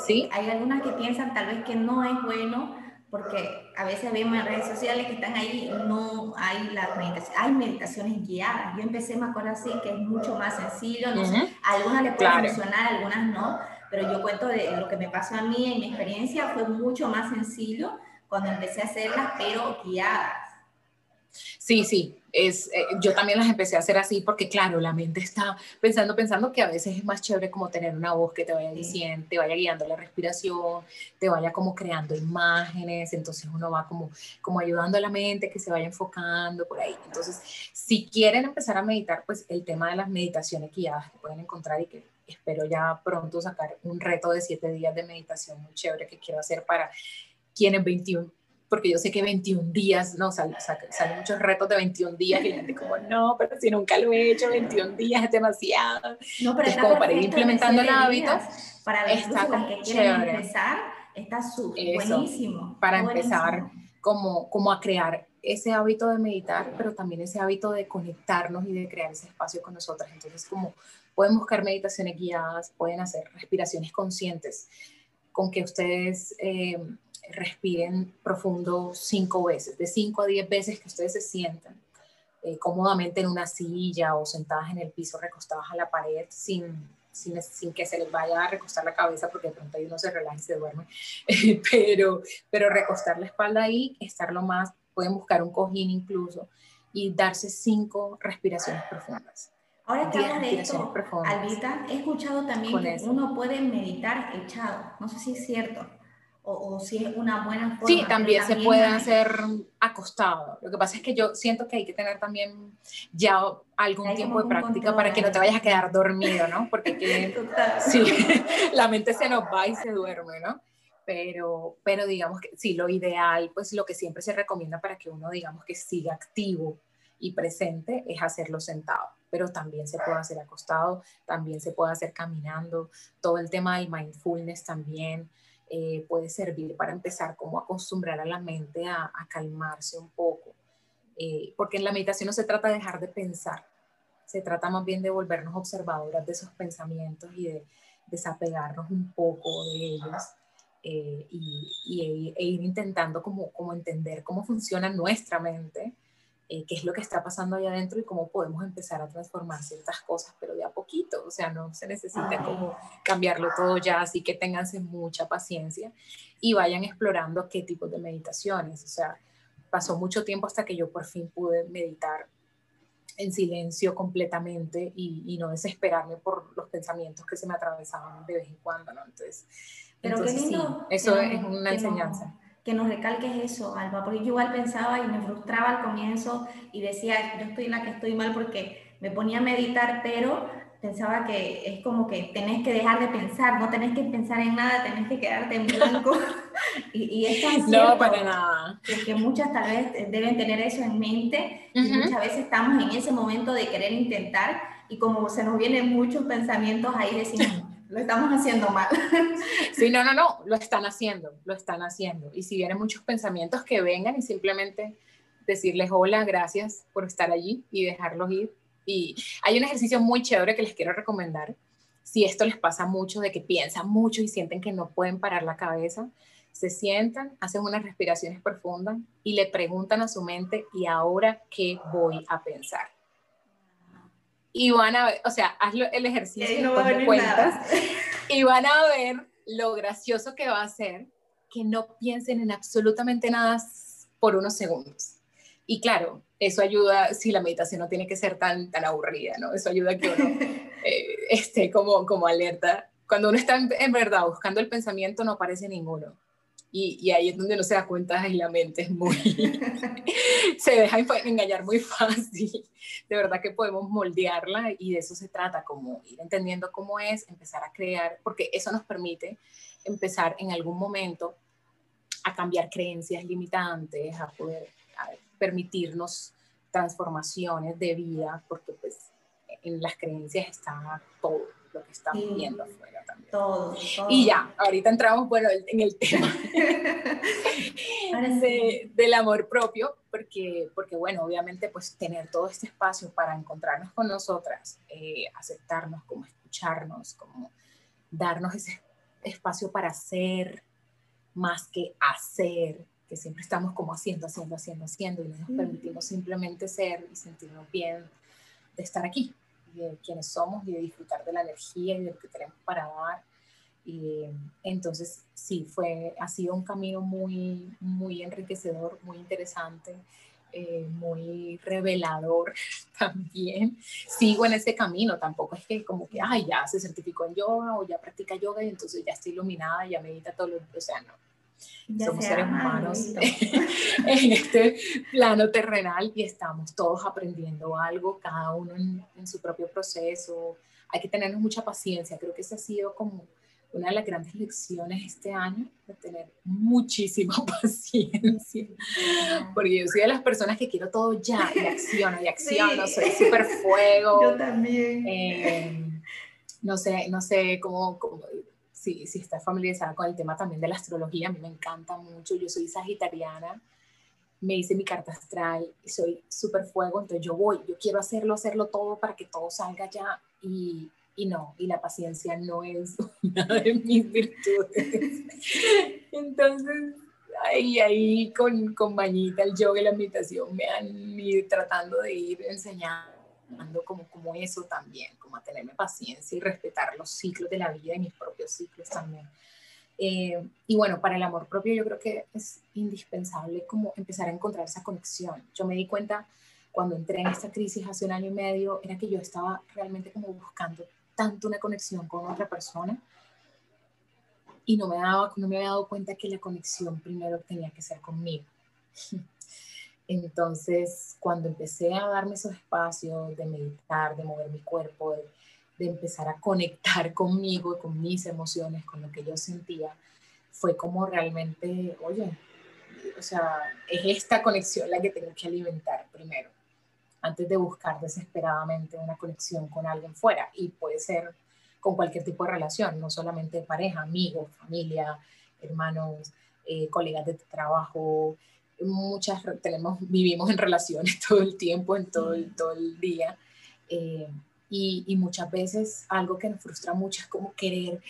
¿Sí? Hay algunas que piensan tal vez que no es bueno porque a veces vemos en redes sociales que están ahí, no hay la meditación, hay meditaciones guiadas. Yo empecé, me acuerdo así, que es mucho más sencillo, algunas le pueden funcionar, algunas no, pero yo cuento de lo que me pasó a mí en mi experiencia, fue mucho más sencillo cuando empecé a hacerlas, pero guiadas. Sí, sí, es, eh, yo también las empecé a hacer así porque, claro, la mente está pensando, pensando que a veces es más chévere como tener una voz que te vaya diciendo, te vaya guiando la respiración, te vaya como creando imágenes, entonces uno va como, como ayudando a la mente que se vaya enfocando por ahí. Entonces, si quieren empezar a meditar, pues el tema de las meditaciones guiadas que pueden encontrar y que espero ya pronto sacar un reto de siete días de meditación muy chévere que quiero hacer para quienes 21 porque yo sé que 21 días, no, salen sale muchos retos de 21 días y la gente como, no, pero si nunca lo he hecho, 21 días es demasiado. No, pero es como para ir implementando el hábito. Para está como que quieren empezar, está súper buenísimo. Para empezar como, como a crear ese hábito de meditar, pero también ese hábito de conectarnos y de crear ese espacio con nosotras. Entonces, como pueden buscar meditaciones guiadas, pueden hacer respiraciones conscientes, con que ustedes... Eh, respiren profundo cinco veces, de cinco a diez veces que ustedes se sientan eh, cómodamente en una silla o sentadas en el piso recostadas a la pared sin, sin, sin, que se les vaya a recostar la cabeza porque de pronto ahí uno se relaja y se duerme, pero, pero recostar la espalda ahí, estar lo más, pueden buscar un cojín incluso y darse cinco respiraciones profundas. Ahora que hablas de esto, Albita, he escuchado también que uno puede meditar echado. No sé si es cierto o, si es una buena forma. Sí, también se puede hacer acostado. Lo que pasa es que yo siento que hay que tener también ya algún tiempo de práctica para que no te vayas a quedar dormido, ¿no? Porque que, sí, la mente se nos va y se duerme, ¿no? Pero, pero digamos que sí, lo ideal, pues lo que siempre se recomienda para que uno, digamos que siga activo y presente es hacerlo sentado, pero también se puede hacer acostado, también se puede hacer caminando, todo el tema del mindfulness también, eh, puede servir para empezar como a acostumbrar a la mente a, calmarse un poco. Eh, porque en la meditación no se trata de dejar de pensar, se trata más bien de volvernos observadoras de esos pensamientos y de desapegarnos un poco de ellos eh, y, e ir intentando como, como entender cómo funciona nuestra mente eh, qué es lo que está pasando allá adentro y cómo podemos empezar a transformar ciertas cosas, pero de a poquito, o sea, no se necesita como cambiarlo todo ya, así que ténganse mucha paciencia y vayan explorando qué tipo de meditaciones, o sea, pasó mucho tiempo hasta que yo por fin pude meditar en silencio completamente y, no desesperarme por los pensamientos que se me atravesaban de vez en cuando, ¿no? Entonces, pero sí, eso es una enseñanza que nos recalques eso, Alba, porque yo igual pensaba y me frustraba al comienzo y decía, yo estoy la que estoy mal porque me ponía a meditar, pero pensaba que es como que tenés que dejar de pensar, no tenés que pensar en nada, tenés que quedarte en blanco. y, y es No, para nada. Que, muchas tal vez deben tener eso en mente y muchas veces estamos en ese momento de querer intentar y como se nos vienen muchos pensamientos ahí decimos, lo estamos haciendo mal. Sí, no, no, no, lo están haciendo, lo están haciendo. Y si vienen muchos pensamientos que vengan y simplemente decirles hola, gracias por estar allí y dejarlos ir. Y hay un ejercicio muy chévere que les quiero recomendar. Si esto les pasa mucho, de que piensan mucho y sienten que no pueden parar la cabeza, se sientan, hacen unas respiraciones profundas y le preguntan a su mente, ¿y ahora qué voy a pensar? Y van a ver, o sea, hazlo el ejercicio no cuentas y van a ver lo gracioso que va a ser que no piensen en absolutamente nada por unos segundos. Y claro, eso ayuda, si la meditación no tiene que ser tan, tan aburrida, ¿no? Eso ayuda a que uno eh, esté como, como alerta. Cuando uno está en, verdad buscando el pensamiento, no aparece ninguno. Y, y, ahí es donde uno se da cuenta y la mente es muy, se deja engañar muy fácil. De verdad que podemos moldearla y de eso se trata, como ir entendiendo cómo es, empezar a crear, porque eso nos permite empezar en algún momento a cambiar creencias limitantes, a poder permitirnos transformaciones de vida, porque pues en las creencias está todo lo que estamos viendo afuera también. Todo, Y ya, ahorita entramos, bueno, en el tema del amor propio, porque, porque, bueno, obviamente, pues tener todo este espacio para encontrarnos con nosotras, eh, aceptarnos, como escucharnos, como darnos ese espacio para ser más que hacer, que siempre estamos como haciendo, haciendo, haciendo, haciendo, y no nos permitimos simplemente ser y sentirnos bien de estar aquí de quiénes somos y de disfrutar de la energía y de lo que tenemos para dar. Y entonces, sí, fue, ha sido un camino muy, muy enriquecedor, muy interesante. eh, muy revelador también. Sigo en ese camino, tampoco es que como que, ay, ya se certificó en yoga o ya practica yoga y entonces ya estoy iluminada, ya medita todo lo o sea, no. Somos seres humanos en este plano terrenal y estamos todos aprendiendo algo, cada uno en, en su propio proceso. Hay que tenernos mucha paciencia, creo que ese ha sido como una de las grandes lecciones este año de tener muchísima paciencia, porque yo soy de las personas que quiero todo ya, y acciono, y acciono, soy súper fuego. Yo también. Eh, no sé, no sé cómo, si, si estás familiarizada con el tema también de la astrología, a mí me encanta mucho, yo soy sagitariana, me hice mi carta astral, soy súper fuego, entonces yo voy, yo quiero hacerlo, hacerlo todo para que todo salga ya y y no, y la paciencia no es una de mis virtudes. Entonces, ahí, ahí con, con Bañita, el yoga y la meditación me han ido tratando de ir enseñando como, como eso también, como a tenerme paciencia y respetar los ciclos de la vida y mis propios ciclos también. Eh, y bueno, para el amor propio yo creo que es indispensable como empezar a encontrar esa conexión. Yo me di cuenta cuando entré en esta crisis hace un año y medio, era que yo estaba realmente como buscando tanto una conexión con otra persona y no me, daba, no me había dado cuenta que la conexión primero tenía que ser conmigo. Entonces, cuando empecé a darme esos espacios de meditar, de mover mi cuerpo, de, empezar a conectar conmigo, con mis emociones, con lo que yo sentía, fue como realmente, oye, o sea, es esta conexión la que tengo que alimentar primero antes de buscar desesperadamente una conexión con alguien fuera. Y puede ser con cualquier tipo de relación, no solamente pareja, amigos, familia, hermanos, eh, colegas de trabajo. Muchas tenemos, vivimos en relaciones todo el tiempo, en todo el, todo el día. Eh, y, y, muchas veces algo que nos frustra mucho es como querer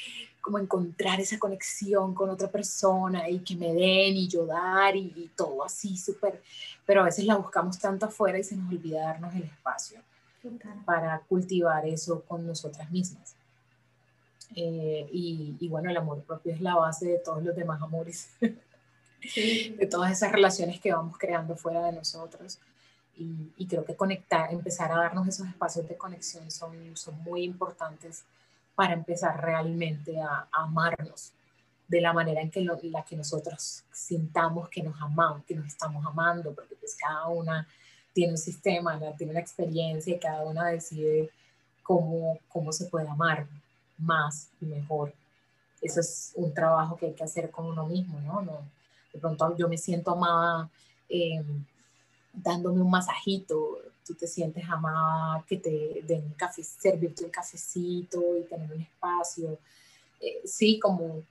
como encontrar esa conexión con otra persona y que me den y yo dar y, todo así súper, pero a veces la buscamos tanto afuera y se nos olvida darnos el espacio para cultivar eso con nosotras mismas. Eh, y, y, bueno, el amor propio es la base de todos los demás amores, de todas esas relaciones que vamos creando fuera de nosotros. Y, y, creo que conectar, empezar a darnos esos espacios de conexión son, son muy importantes para empezar realmente a, amarnos de la manera en que la que nosotros sintamos que nos amamos, que nos estamos amando, porque pues cada una tiene un sistema, tiene una experiencia y cada una decide cómo, cómo se puede amar más y mejor. Eso es un trabajo que hay que hacer con uno mismo, ¿no? no de pronto yo me siento amada eh, dándome un masajito, tú te sientes amada, que te den un café, servirte un cafecito y tener un espacio. Eh, sí, como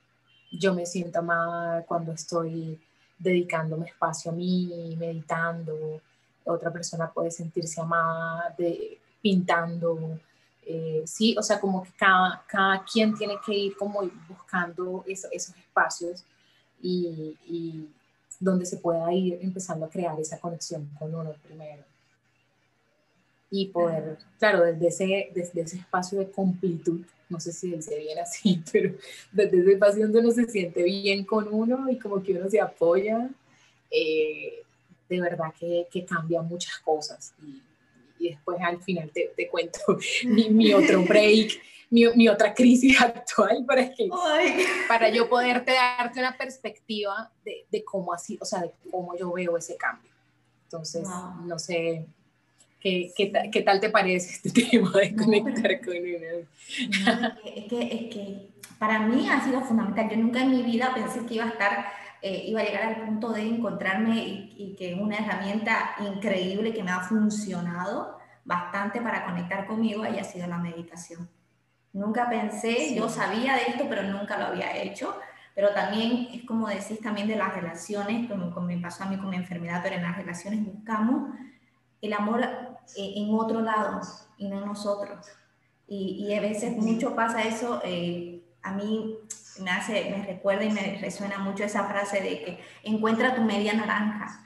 yo me siento amada cuando estoy dedicándome espacio a mí, meditando. Otra persona puede sentirse amada de, pintando. Eh, sí, o sea, como que cada, cada quien tiene que ir como buscando esos espacios y, y donde se pueda ir empezando a crear esa conexión con uno primero y poder, claro, desde ese, desde ese espacio de completud, no sé si dice bien así, pero desde ese espacio donde uno se siente bien con uno y como que uno se apoya, eh, de verdad que, que, cambia muchas cosas. Y, y después al final te, te cuento mi, mi, otro break, mi, mi, otra crisis actual para, que, para yo poderte darte una perspectiva de, de, cómo así, o sea, de cómo yo veo ese cambio. Entonces, no sé, ¿Qué, tal te parece este tema de conectar con una? es, que, es que para mí ha sido fundamental. Yo nunca en mi vida pensé que iba a estar, eh, iba a llegar al punto de encontrarme y, y, que una herramienta increíble que me ha funcionado bastante para conectar conmigo haya sido la meditación. Nunca pensé, yo sabía de esto, pero nunca lo había hecho. Pero también es como decís también de las relaciones, como, como me pasó a mí con mi enfermedad, pero en las relaciones buscamos el amor eh, en otro lado y no en nosotros. Y, y a veces mucho pasa eso, eh, a mí me, hace, me recuerda y me resuena mucho esa frase de que encuentra tu media naranja.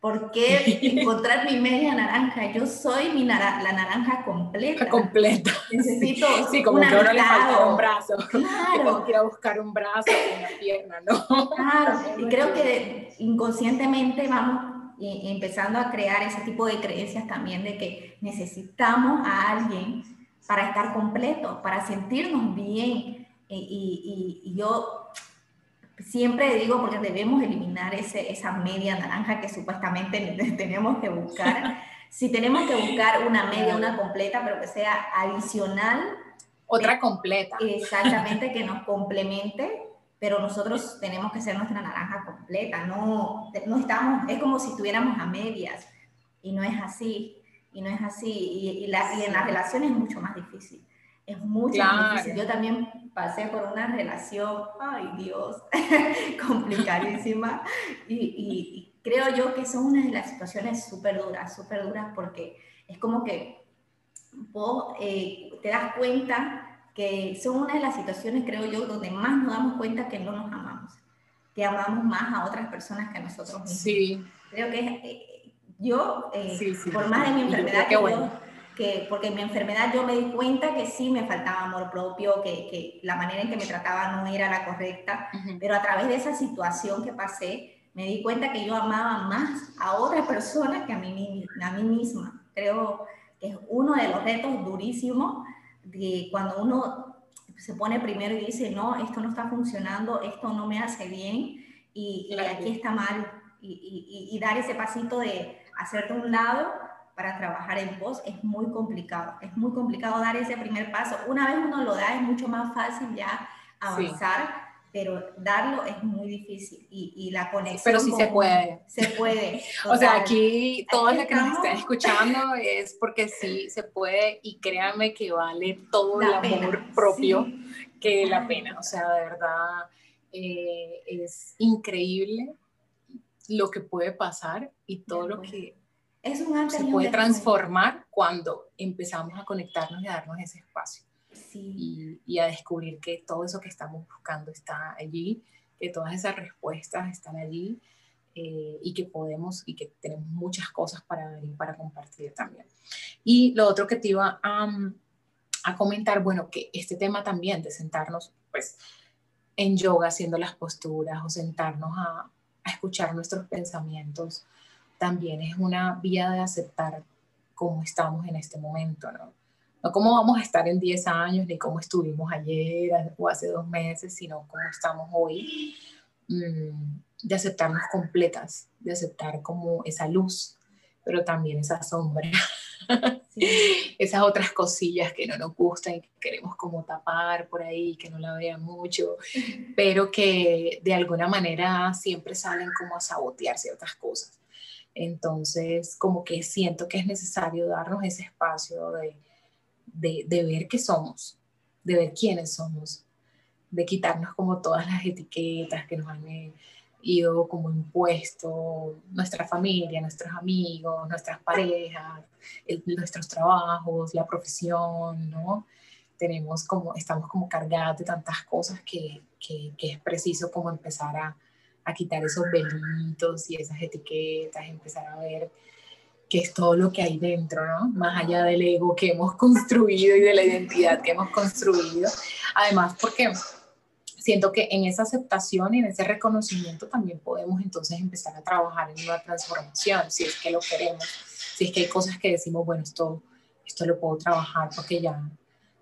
¿Por qué encontrar mi media naranja? Yo soy mi la naranja completa. Completa. Necesito Sí, como que le falta un brazo. Claro. Que ir a buscar un brazo y una pierna, ¿no? Claro. Y creo que inconscientemente vamos Y, empezando a crear ese tipo de creencias también de que necesitamos a alguien para estar completo, para sentirnos bien. Y, y, yo siempre digo, porque debemos eliminar ese, esa media naranja que supuestamente tenemos que buscar. si tenemos que buscar una media, una completa, pero que sea adicional. Otra completa. Exactamente, que nos complemente pero nosotros tenemos que ser nuestra naranja completa, no, no estamos, es como si estuviéramos a medias y no es así, y no es así, y, la, y en las relaciones es mucho más difícil, es mucho más difícil. Yo también pasé por una relación, ay Dios, complicadísima, y, y, creo yo que son una de las situaciones súper duras, súper duras, porque es como que vos eh, te das cuenta que son una de las situaciones, creo yo, donde más nos damos cuenta que no nos amamos, que amamos más a otras personas que a nosotros mismos. Sí. Creo que eh, yo, eh, por más de mi enfermedad, que, bueno. Que, porque en mi enfermedad yo me di cuenta que sí me faltaba amor propio, que, que la manera en que me trataba no era la correcta, pero a través de esa situación que pasé, me di cuenta que yo amaba más a otras personas que a mí, a mí misma. Creo que es uno de los retos durísimos de cuando uno se pone primero y dice, no, esto no está funcionando, esto no me hace bien y, aquí está mal, y, y, dar ese pasito de hacerte un lado para trabajar en vos es muy complicado, es muy complicado dar ese primer paso. Una vez uno lo da es mucho más fácil ya avanzar pero darlo es muy difícil y, y la conexión. Pero sí se puede. Se puede. o sea, aquí todos los que nos están escuchando es porque sí se puede y créanme que vale todo el amor propio que la pena. O sea, de verdad eh, es increíble lo que puede pasar y todo lo que es un se puede transformar cuando empezamos a conectarnos y a darnos ese espacio. Y, a descubrir que todo eso que estamos buscando está allí, que todas esas respuestas están allí eh, y que podemos y que tenemos muchas cosas para para compartir también. Y lo otro que te iba a, a comentar, bueno, que este tema también de sentarnos, pues, en yoga haciendo las posturas o sentarnos a, a escuchar nuestros pensamientos, también es una vía de aceptar cómo estamos en este momento, ¿no? no cómo vamos a estar en 10 años, ni cómo estuvimos ayer o hace dos meses, sino cómo estamos hoy, mm, de aceptarnos completas, de aceptar como esa luz, pero también esa sombra, esas otras cosillas que no nos gustan y que queremos como tapar por ahí, que no la vean mucho, pero que de alguna manera siempre salen como a sabotear ciertas cosas. Entonces, como que siento que es necesario darnos ese espacio de de, ver qué somos, de ver quiénes somos, de quitarnos como todas las etiquetas que nos han eh, ido como impuesto nuestra familia, nuestros amigos, nuestras parejas, nuestros trabajos, la profesión, ¿no? Tenemos como, estamos como cargados de tantas cosas que, que, es preciso como empezar a, a quitar esos velitos y esas etiquetas, empezar a ver que es todo lo que hay dentro, ¿no? Más allá del ego que hemos construido y de la identidad que hemos construido. Además, porque siento que en esa aceptación y en ese reconocimiento también podemos entonces empezar a trabajar en una transformación, si es que lo queremos, si es que hay cosas que decimos, bueno, esto, esto lo puedo trabajar porque ya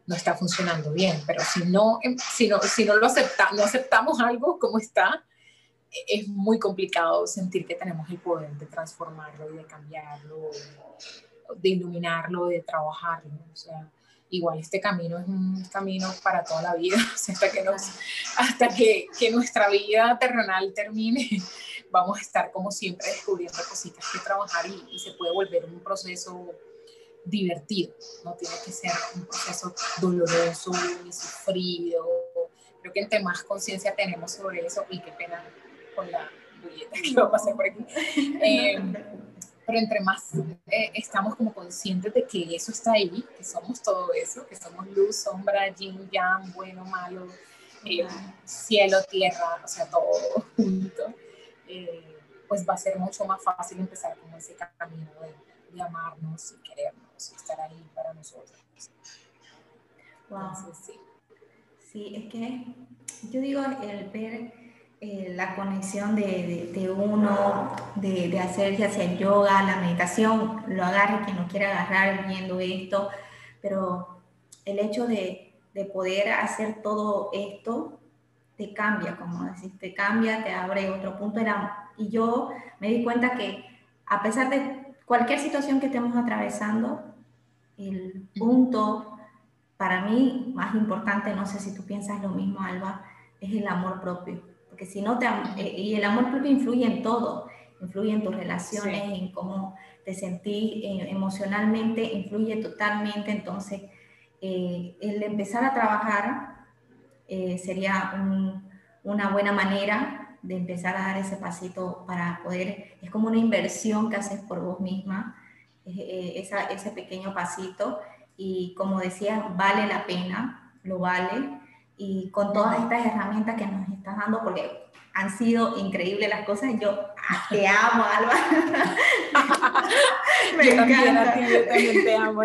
no está funcionando bien, pero si no, si no, si no lo aceptamos, no aceptamos algo como está, es muy complicado sentir que tenemos el poder de transformarlo y de cambiarlo, de iluminarlo, de trabajarlo. O sea, igual este camino es un camino para toda la vida, hasta que, nos, hasta que, que nuestra vida terrenal termine, vamos a estar como siempre descubriendo cositas que trabajar y, y se puede volver un proceso divertido, no tiene que ser un proceso doloroso y sufrido. Creo que entre más conciencia tenemos sobre eso, y qué pena con la bulleta que va a pasar por aquí. Eh, pero entre más eh, estamos como conscientes de que eso está ahí, que somos todo eso, que somos luz, sombra, yin, yang, bueno, malo, eh, cielo, tierra, o sea, todo junto, pues va a ser mucho más fácil empezar como ese camino de, amarnos y querernos y estar ahí para nosotros. Wow. sí. sí, es que yo digo el ver eh, la conexión de, de, uno, de, de, hacer ya sea yoga, la meditación, lo agarre quien lo quiera agarrar viendo esto, pero el hecho de, de poder hacer todo esto te cambia, como decís, te cambia, te abre otro punto. Era, y yo me di cuenta que a pesar de cualquier situación que estemos atravesando, el punto para mí más importante, no sé si tú piensas lo mismo, Alba, es el amor propio. Porque si no te... Eh, y el amor propio influye en todo, influye en tus relaciones, en cómo te sentís eh, emocionalmente, influye totalmente. Entonces, eh, el empezar a trabajar sería una buena manera de empezar a dar ese pasito para poder, es como una inversión que haces por vos misma, esa, ese pequeño pasito. Y como decía, vale la pena, lo vale, y con todas estas herramientas que nos estás dando, porque han sido increíbles las cosas, yo te amo, Alba. Me encanta. te amo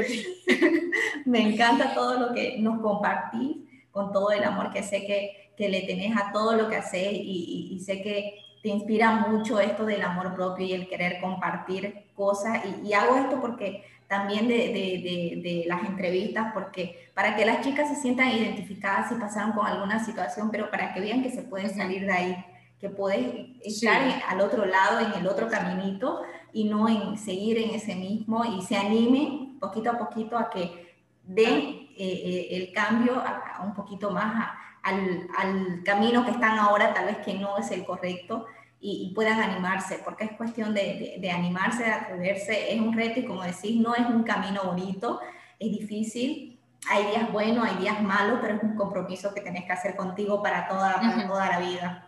Me encanta todo lo que nos compartís, con todo el amor que sé que, que le tenés a todo lo que haces y, y, sé que te inspira mucho esto del amor propio y el querer compartir cosas. Y, y hago esto porque también de, de, de, las entrevistas, porque para que las chicas se sientan identificadas si pasaron con alguna situación, pero para que vean que se pueden salir de ahí, que puedes estar al otro lado, en el otro caminito, y no en seguir en ese mismo, y se animen poquito a poquito a que den eh, eh, el cambio a, un poquito más al, al camino que están ahora, tal vez que no es el correcto, y, puedan animarse, porque es cuestión de, de, animarse, de atreverse, es un reto y como decís, no es un camino bonito, es difícil, hay días buenos, hay días malos, pero es un compromiso que tenés que hacer contigo para toda, para toda la vida.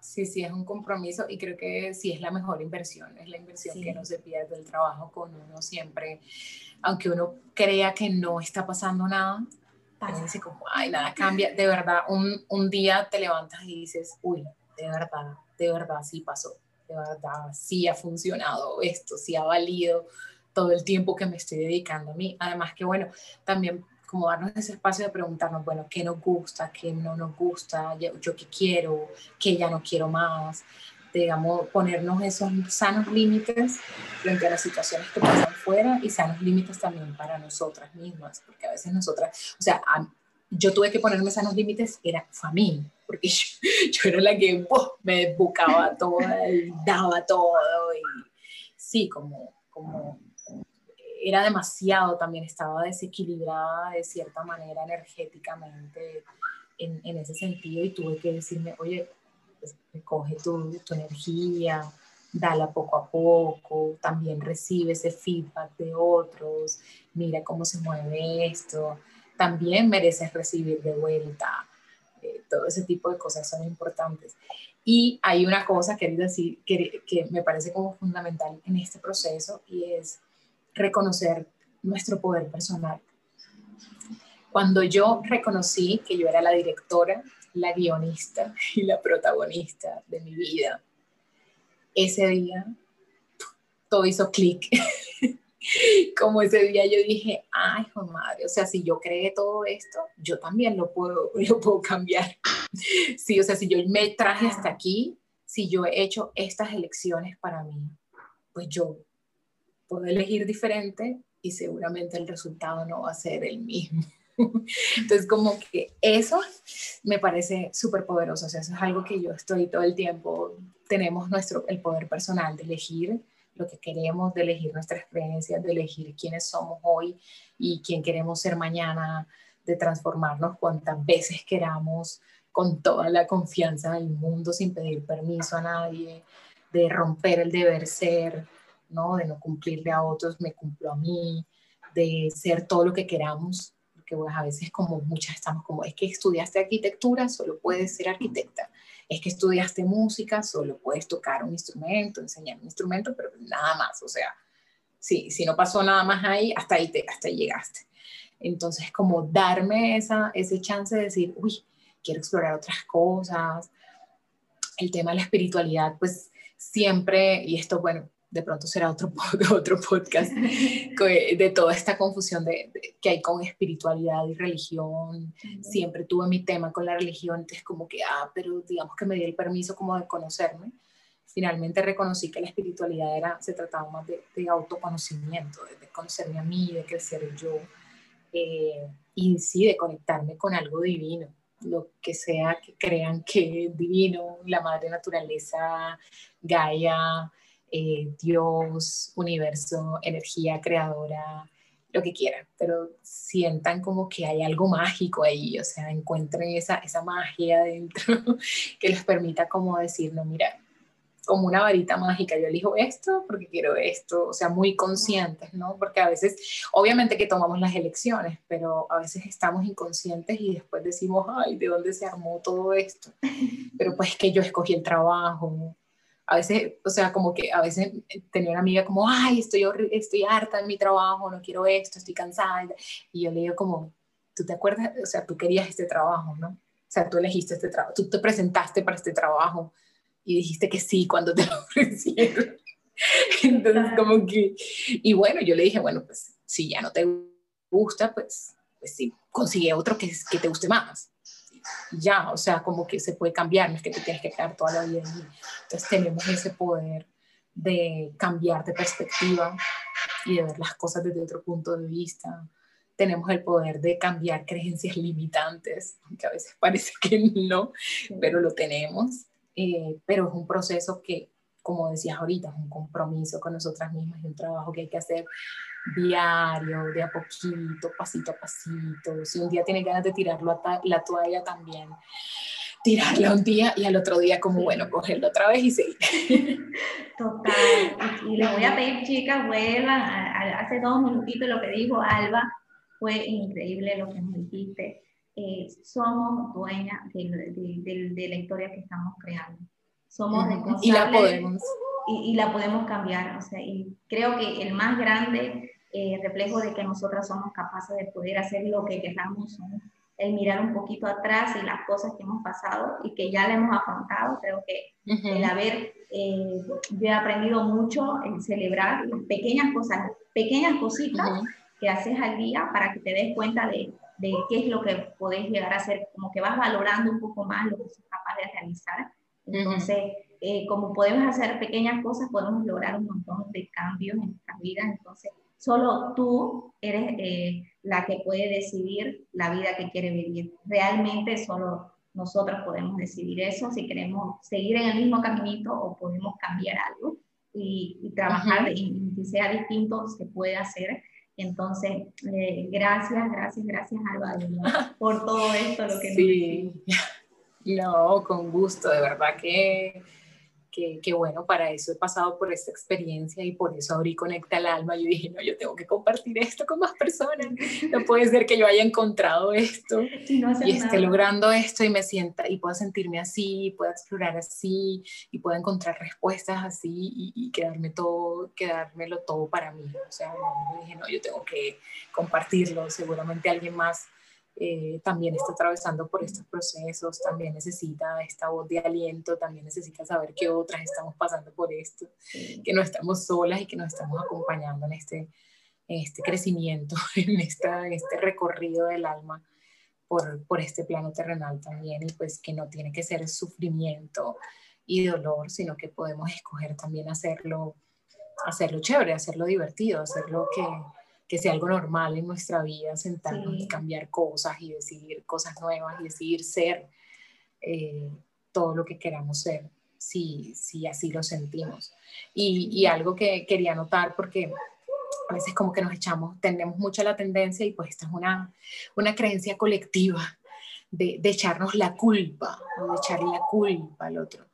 Sí, sí, es un compromiso y creo que sí es la mejor inversión, es la inversión que no se pierde el trabajo con uno siempre, aunque uno crea que no está pasando nada, parece como, ay, nada cambia, de verdad, un, un día te levantas y dices, uy, de verdad, de verdad sí pasó, de verdad sí ha funcionado esto, sí ha valido todo el tiempo que me estoy dedicando a mí. Además que bueno, también como darnos ese espacio de preguntarnos, bueno, ¿qué nos gusta? ¿Qué no nos gusta? Yo, yo qué quiero? ¿Qué ya no quiero más? digamos, ponernos esos sanos límites frente a las situaciones que pasan fuera y sanos límites también para nosotras mismas, porque a veces nosotras, o sea, yo tuve que ponerme sanos límites, era familia, porque yo, era la que me buscaba toda y daba todo. Y sí, como, como era demasiado, también estaba desequilibrada de cierta manera energéticamente en, en ese sentido y tuve que decirme, oye, pues, recoge tu, tu energía, dala poco a poco, también recibe ese feedback de otros, mira cómo se mueve esto, también mereces recibir de vuelta todo ese tipo de cosas son importantes. Y hay una cosa, querido decir, que, que me parece como fundamental en este proceso y es reconocer nuestro poder personal. Cuando yo reconocí que yo era la directora, la guionista y la protagonista de mi vida, ese día todo hizo clic como ese día yo dije, ay, madre, o sea, si yo creé todo esto, yo también lo puedo, lo puedo cambiar. Sí, o sea, si yo me traje hasta aquí, si yo he hecho estas elecciones para mí, pues yo puedo elegir diferente y seguramente el resultado no va a ser el mismo. Entonces, como que eso me parece súper poderoso, o sea, eso es algo que yo estoy todo el tiempo, tenemos nuestro, el poder personal de elegir lo que queremos, de elegir nuestras creencias, de elegir quiénes somos hoy y quién queremos ser mañana, de transformarnos cuantas veces queramos, con toda la confianza del mundo, sin pedir permiso a nadie, de romper el deber ser, ¿no? de no cumplirle a otros, me cumplo a mí, de ser todo lo que queramos, porque pues, a veces como muchas estamos como, es que estudiaste arquitectura, solo puedes ser arquitecta es que estudiaste música, solo puedes tocar un instrumento, enseñar un instrumento, pero nada más, o sea, sí, si no pasó nada más ahí, hasta ahí, te, hasta llegaste. Entonces, como darme esa, ese chance de decir, uy, quiero explorar otras cosas. El tema de la espiritualidad, pues siempre, y esto, bueno, de pronto será otro, otro podcast, de toda esta confusión de, que hay con espiritualidad y religión. Siempre tuve mi tema con la religión, entonces como que, ah, pero digamos que me di el permiso como de conocerme. Finalmente reconocí que la espiritualidad era, se trataba más de, autoconocimiento, de, conocerme a mí, de crecer yo, eh, y sí, de conectarme con algo divino lo que sea que crean que es divino, la madre naturaleza, Gaia, eh, Dios, universo, energía creadora, lo que quieran, pero sientan como que hay algo mágico ahí, o sea, encuentren esa, esa magia dentro que les permita como decir, no, mira, como una varita mágica, yo elijo esto porque quiero esto, o sea, muy conscientes, ¿no? Porque a veces, obviamente que tomamos las elecciones, pero a veces estamos inconscientes y después decimos, ay, ¿de dónde se armó todo esto? Pero pues que yo escogí el trabajo, a veces, o sea, como que a veces tenía una amiga como, ay, estoy, estoy harta de mi trabajo, no quiero esto, estoy cansada. Y yo le digo como, ¿tú te acuerdas? O sea, tú querías este trabajo, ¿no? O sea, tú elegiste este trabajo, tú te presentaste para este trabajo y dijiste que sí cuando te lo ofrecieron. Entonces, como que, y bueno, yo le dije, bueno, pues si ya no te gusta, pues, pues sí, consigue otro que, que te guste más ya, o sea, como que se puede cambiar, no es que te tienes que quedar toda la vida. Entonces tenemos ese poder de cambiar de perspectiva y de ver las cosas desde otro punto de vista. Tenemos el poder de cambiar creencias limitantes, aunque a veces parece que no, pero lo tenemos. Eh, pero es un proceso que, como decías ahorita, es un compromiso con nosotras mismas y un trabajo que hay que hacer diario, de a poquito, pasito a pasito. Si un día tiene ganas de tirarlo a la toalla también, tirarla un día y al otro día como, bueno, cogerlo otra vez y seguir. Total. Y les voy a pedir, chicas, vuelvan, hace dos minutitos lo que dijo Alba, fue increíble lo que nos dijiste. Eh, somos dueñas de, de, la historia que estamos creando. Somos responsables. Y la podemos y, la podemos cambiar. O sea, y creo que el más grande eh, reflejo de que nosotras somos capaces de poder hacer lo que queramos son el mirar un poquito atrás y las cosas que hemos pasado y que ya le hemos afrontado. Creo que el haber, eh, yo he aprendido mucho en celebrar las pequeñas cosas, pequeñas cositas que haces al día para que te des cuenta de, de, qué es lo que podés llegar a hacer, como que vas valorando un poco más lo que sos capaz de realizar. Entonces, eh, como podemos hacer pequeñas cosas, podemos lograr un montón de cambios en nuestra vida. Entonces, solo tú eres eh, la que puede decidir la vida que quiere vivir. Realmente solo nosotros podemos decidir eso, si queremos seguir en el mismo caminito o podemos cambiar algo y, trabajar y que sea distinto, se puede hacer. Entonces, eh, gracias, gracias, gracias Álvaro por todo esto. Lo que sí, no, con gusto, de verdad que que, bueno, para eso he pasado por esta experiencia y por eso abrí Conecta al Alma. Yo dije, no, yo tengo que compartir esto con más personas. No puede ser que yo haya encontrado esto y esté logrando esto y me sienta y pueda sentirme así, pueda explorar así y pueda encontrar respuestas así y, quedarme todo, quedármelo todo para mí. O sea, yo dije, no, yo tengo que compartirlo. Seguramente alguien más eh, también está atravesando por estos procesos, también necesita esta voz de aliento, también necesita saber que otras estamos pasando por esto, que no estamos solas y que nos estamos acompañando en este, este crecimiento, en, esta, este recorrido del alma por, por este plano terrenal también y pues que no tiene que ser sufrimiento y dolor, sino que podemos escoger también hacerlo, hacerlo chévere, hacerlo divertido, hacerlo que, que sea algo normal en nuestra vida, sentarnos y cambiar cosas y decidir cosas nuevas y decidir ser eh, todo lo que queramos ser, si, si así lo sentimos. Y, y, algo que quería notar, porque a veces como que nos echamos, tenemos mucha la tendencia, y pues esta es una, una creencia colectiva, de, de echarnos la culpa, o de echarle la culpa al otro.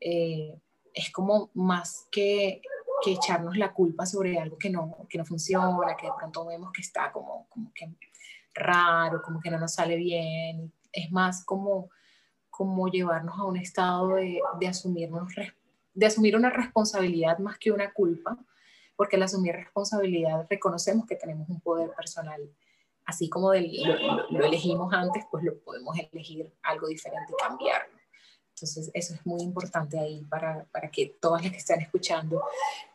Eh, es como más que que echarnos la culpa sobre algo que no, que no funciona, que de pronto vemos que está como, como que raro, como que no nos sale bien. Es más como, como llevarnos a un estado de, de, asumirnos, de asumir una responsabilidad más que una culpa, porque al asumir responsabilidad reconocemos que tenemos un poder personal. Así como lo, lo, elegimos antes, pues lo podemos elegir algo diferente y cambiarlo. Entonces, eso es muy importante ahí para, para que todas las que están escuchando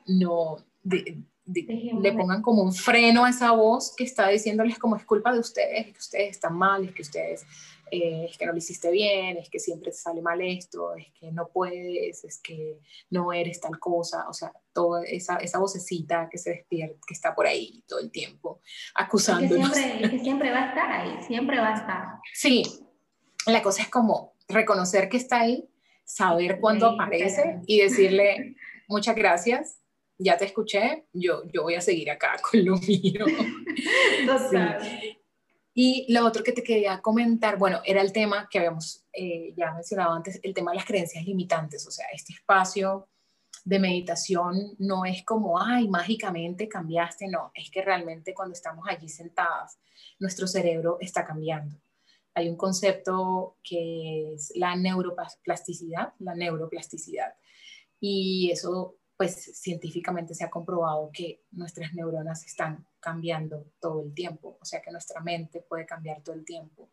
no le pongan como un freno a esa voz que está diciéndoles como es culpa de ustedes, que ustedes están mal, es que ustedes, eh, es que no lo hiciste bien, es que siempre te sale mal esto, es que no puedes, es que no eres tal cosa, o sea, toda esa, esa vocecita que se despierta, que está por ahí todo el tiempo, acusándonos. Que siempre, que siempre va a estar ahí, siempre va a estar. Sí, la cosa es como reconocer que está ahí, saber cuándo aparece y decirle muchas gracias, ya te escuché, yo, yo voy a seguir acá con lo mío. Y lo otro que te quería comentar, bueno, era el tema que habíamos eh, ya mencionado antes, el tema de las creencias limitantes, o sea, este espacio de meditación no es como, ay, mágicamente cambiaste, no, es que realmente cuando estamos allí sentadas, nuestro cerebro está cambiando. Hay un concepto que es la neuroplasticidad, la neuroplasticidad, y eso pues científicamente se ha comprobado que nuestras neuronas están cambiando todo el tiempo, o sea que nuestra mente puede cambiar todo el tiempo.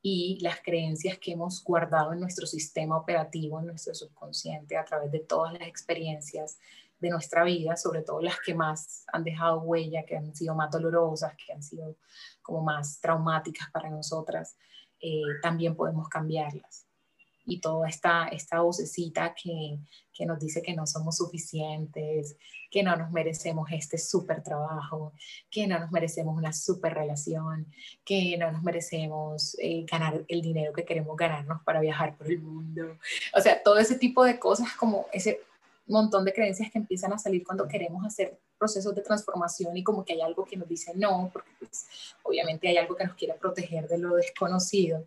Y las creencias que hemos guardado en nuestro sistema operativo, en nuestro subconsciente, a través de todas las experiencias de nuestra vida, sobre todo las que más han dejado huella, que han sido más dolorosas, que han sido como más traumáticas para nosotras, eh, también podemos cambiarlas y toda esta, esta vocecita que, que, nos dice que no somos suficientes, que no nos merecemos este súper trabajo, que no nos merecemos una súper relación, que no nos merecemos eh, ganar el dinero que queremos ganarnos para viajar por el mundo. O sea, todo ese tipo de cosas como ese montón de creencias que empiezan a salir cuando queremos hacer procesos de transformación y como que hay algo que nos dice no, porque pues, obviamente hay algo que nos quiere proteger de lo desconocido.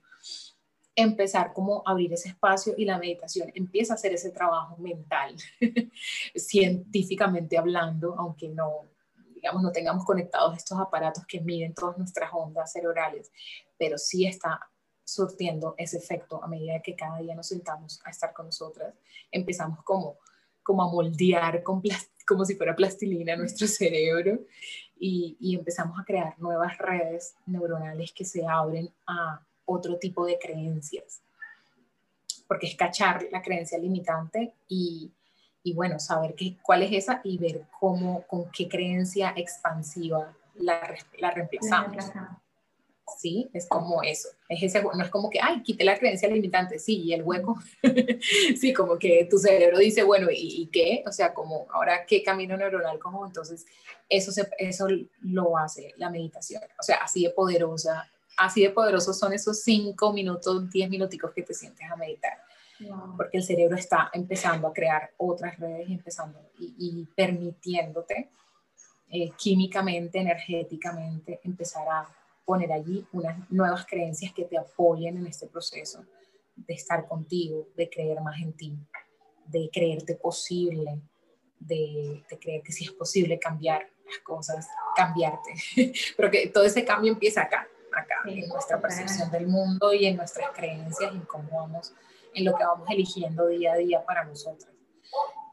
Empezar como abrir ese espacio y la meditación empieza a hacer ese trabajo mental, científicamente hablando, aunque no, digamos, no tengamos conectados estos aparatos que miden todas nuestras ondas cerebrales, pero sí está surtiendo ese efecto a medida que cada día nos sentamos a estar con nosotras, empezamos como, como a moldear como si fuera plastilina nuestro cerebro y, y empezamos a crear nuevas redes neuronales que se abren a otro tipo de creencias, porque es cachar la creencia limitante y, y bueno, saber qué, cuál es esa y ver cómo, con qué creencia expansiva la, la reemplazamos. Sí, es como eso. Es ese, no es como que, ay, quité la creencia limitante, sí, y el hueco. sí, como que tu cerebro dice, bueno, ¿y, ¿y, qué? O sea, como, ahora, ¿qué camino neuronal como? Entonces, eso, se, eso lo hace la meditación. O sea, así de poderosa así de poderosos son esos cinco minutos, diez minuticos que te sientes a meditar. Porque el cerebro está empezando a crear otras redes y empezando y, permitiéndote eh, químicamente, energéticamente, empezar a poner allí unas nuevas creencias que te apoyen en este proceso de estar contigo, de creer más en ti, de creerte posible, de, de creer que sí es posible cambiar las cosas, cambiarte. Pero que todo ese cambio empieza acá, acá, en nuestra percepción del mundo y en nuestras creencias y en cómo vamos, en lo que vamos eligiendo día a día para nosotros.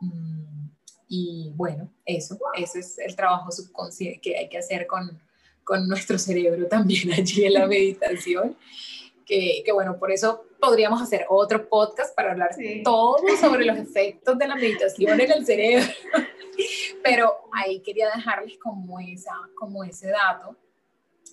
Mm, y bueno, eso, ese es el trabajo subconsciente que hay que hacer con, con nuestro cerebro también allí en la meditación. Que, que, bueno, por eso podríamos hacer otro podcast para hablar todo sobre los efectos de la meditación en el cerebro. Pero ahí quería dejarles como, esa, como ese dato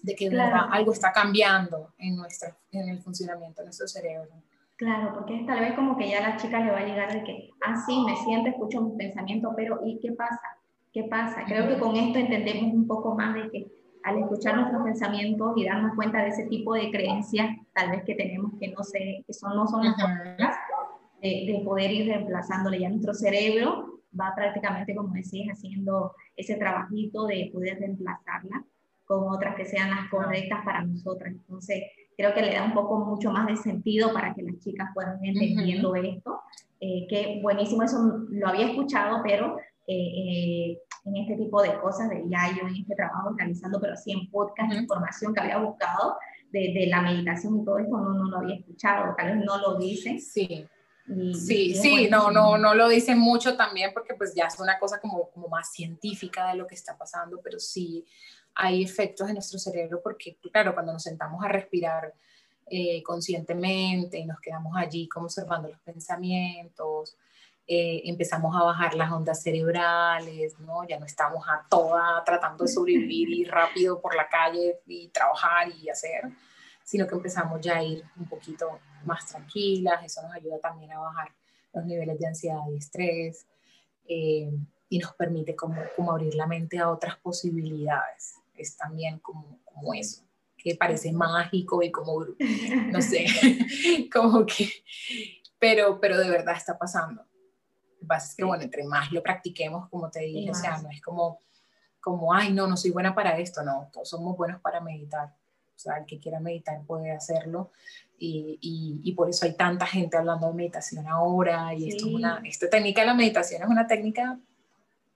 de que algo está cambiando en, nuestra, en el funcionamiento de nuestro cerebro. Claro, porque tal vez como que ya a la chica le va a llegar de que, ah, sí, me siento, escucho mis pensamientos, pero ¿y qué pasa? ¿Qué pasa? Creo que con esto entendemos un poco más de que al escuchar nuestros pensamientos y darnos cuenta de ese tipo de creencias, tal vez que tenemos que no sé, que son, no son las de, de, poder ir reemplazándole ya nuestro cerebro, va prácticamente, como decías, haciendo ese trabajito de poder reemplazarla con otras que sean las correctas para nosotras. Entonces, creo que le da un poco mucho más de sentido para que las chicas puedan ir entendiendo esto. Eh, que buenísimo, eso lo había escuchado, pero eh, en este tipo de cosas, de ya yo en este trabajo realizando, pero así en podcast, información que había buscado de, de, la meditación y todo esto, no, no lo había escuchado, tal vez no lo dicen. Sí. sí, sí, no, no, no lo dicen mucho también porque pues ya es una cosa como, como más científica de lo que está pasando, pero sí, hay efectos en nuestro cerebro porque, claro, cuando nos sentamos a respirar eh, conscientemente y nos quedamos allí como observando los pensamientos, eh, empezamos a bajar las ondas cerebrales, ¿no? Ya no estamos a toda tratando de sobrevivir y rápido por la calle y trabajar y hacer, sino que empezamos ya a ir un poquito más tranquilas, eso nos ayuda también a bajar los niveles de ansiedad y estrés eh, y nos permite como, como abrir la mente a otras posibilidades, es también como, como eso que parece mágico y como, no sé, como que, pero, pero de verdad está pasando. Que pasa es que, bueno, entre más lo practiquemos, como te dije, o sea, no es como, como, ay, no, no soy buena para esto, no, todos somos buenos para meditar. O sea, el que quiera meditar puede hacerlo. Y, y, y por eso hay tanta gente hablando de meditación ahora. Y esto es una, esta técnica de la meditación es una técnica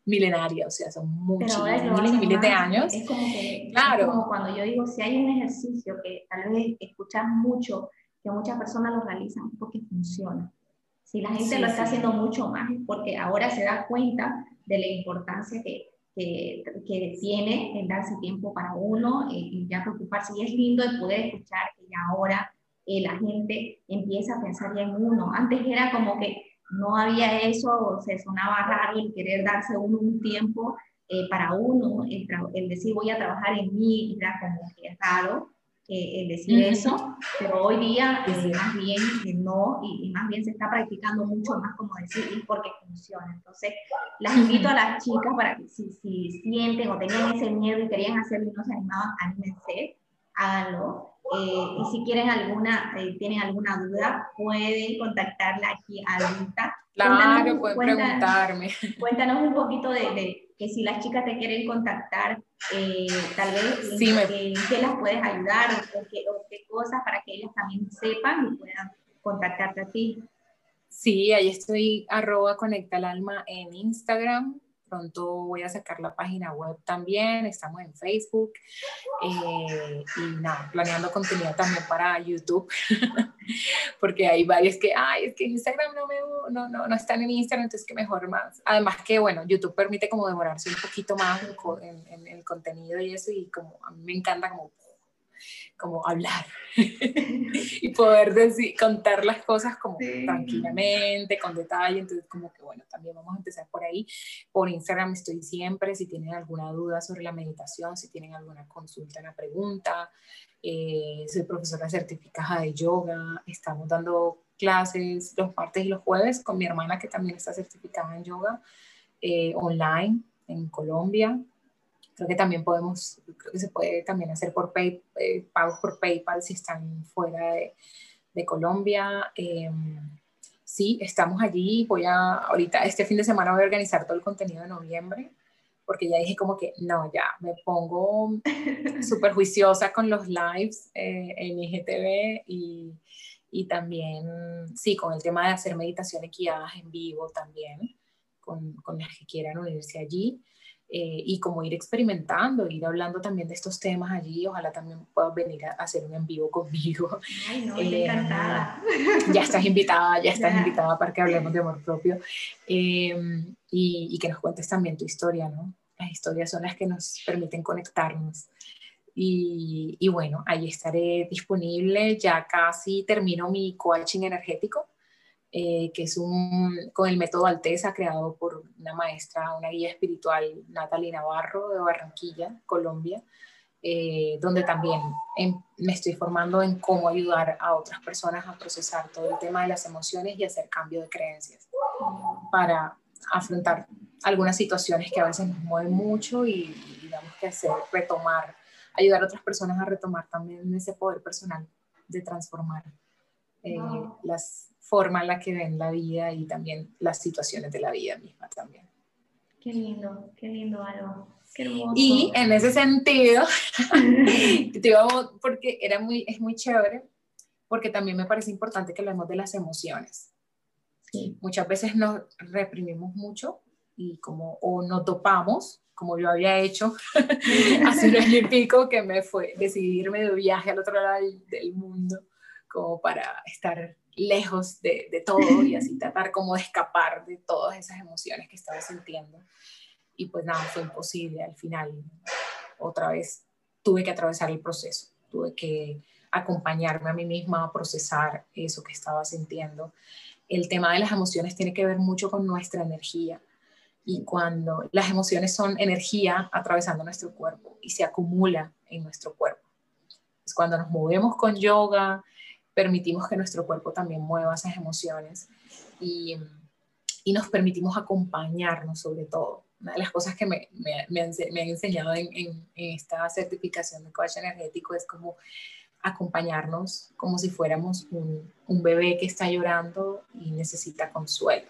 milenaria, o sea, son muchos miles y miles de años. Es como, que, claro. como cuando yo digo, si hay un ejercicio que tal vez escuchas mucho, que muchas personas lo realizan, porque funciona. Si la gente lo está haciendo mucho más, porque ahora se da cuenta de la importancia que, que, que tiene en darse tiempo para uno eh, y ya preocuparse. Y es lindo el poder escuchar que ya ahora eh, la gente empieza a pensar ya en uno. Antes era como que no había eso, se sonaba raro el querer darse uno un tiempo eh, para uno, el, decir voy a trabajar en mí, era como que es raro eh, decir eso, pero hoy día eh, más bien no, y, más bien se está practicando mucho más como decir y porque funciona. Entonces, las invito a las chicas para que si, si sienten o tenían ese miedo y querían hacerlo y no se animaban, anímense, háganlo eh, y si quieren alguna, eh, tienen alguna duda, pueden contactarla aquí a Lita. Claro, pueden preguntarme. Cuéntanos un poquito de, que si las chicas te quieren contactar, eh, tal vez en, qué las puedes ayudar o, qué, o qué cosas para que ellas también sepan y puedan contactarte a ti. Sí, ahí estoy arroba conecta el alma en Instagram pronto voy a sacar la página web también, estamos en Facebook eh, y nada, planeando contenido también para YouTube, porque hay varios que, ay, es que Instagram no, me, no, no, no están en Instagram, entonces que mejor más. Además que, bueno, YouTube permite como demorarse un poquito más en, en el contenido y eso, y como a mí me encanta como como hablar y poder decir, contar las cosas como tranquilamente, con detalle. Entonces, como que bueno, también vamos a empezar por ahí. Por Instagram estoy siempre, si tienen alguna duda sobre la meditación, si tienen alguna consulta, una pregunta. Eh, soy profesora certificada de yoga, estamos dando clases los martes y los jueves con mi hermana que también está certificada en yoga eh, online en Colombia. Creo que también podemos, creo que se puede también hacer por pay, eh, pagos por PayPal si están fuera de, de Colombia. Em, sí, estamos allí. Voy a, ahorita, este fin de semana voy a organizar todo el contenido de noviembre, porque ya dije como que no, ya me pongo súper juiciosa con los lives eh, en IGTV y, y también, sí, con el tema de hacer meditaciones guiadas en vivo también, con, con las que quieran unirse allí. Eh, y como ir experimentando, ir hablando también de estos temas allí. Ojalá también puedas venir a hacer un en vivo conmigo. Ay, no, eh, encantada. Ya estás invitada, ya estás invitada para que hablemos de amor propio em, y, y, que nos cuentes también tu historia, ¿no? Las historias son las que nos permiten conectarnos. Y, y bueno, ahí estaré disponible. Ya casi termino mi coaching energético eh, que es un, con el método Alteza, creado por una maestra, una guía espiritual, Natalie Navarro, de Barranquilla, Colombia, eh, donde también me estoy formando en cómo ayudar a otras personas a procesar todo el tema de las emociones y hacer cambio de creencias para afrontar algunas situaciones que a veces nos mueven mucho y, digamos que hacer, retomar, ayudar a otras personas a retomar también ese poder personal de transformar eh, las forma en la que ven la vida y también las situaciones de la vida misma también. Qué lindo, qué lindo algo. Qué hermoso. Y en ese sentido, porque era muy, es muy chévere, porque también me parece importante que hablemos de las emociones. Sí. Muchas veces nos reprimimos mucho y como o nos topamos, como yo había hecho hace un año y pico, que me fue decidirme de viaje al otro lado del mundo, como para estar lejos de, todo y así tratar como de escapar de todas esas emociones que estaba sintiendo. Y pues nada, fue imposible. Al final, otra vez, tuve que atravesar el proceso. Tuve que acompañarme a mí misma a procesar eso que estaba sintiendo. El tema de las emociones tiene que ver mucho con nuestra energía y cuando las emociones son energía atravesando nuestro cuerpo y se acumula en nuestro cuerpo. Es cuando nos movemos con yoga, permitimos que nuestro cuerpo también mueva esas emociones y, nos permitimos acompañarnos sobre todo. Una de las cosas que me, me, han, enseñado en, en, esta certificación de coach energético es como acompañarnos como si fuéramos un, un bebé que está llorando y necesita consuelo.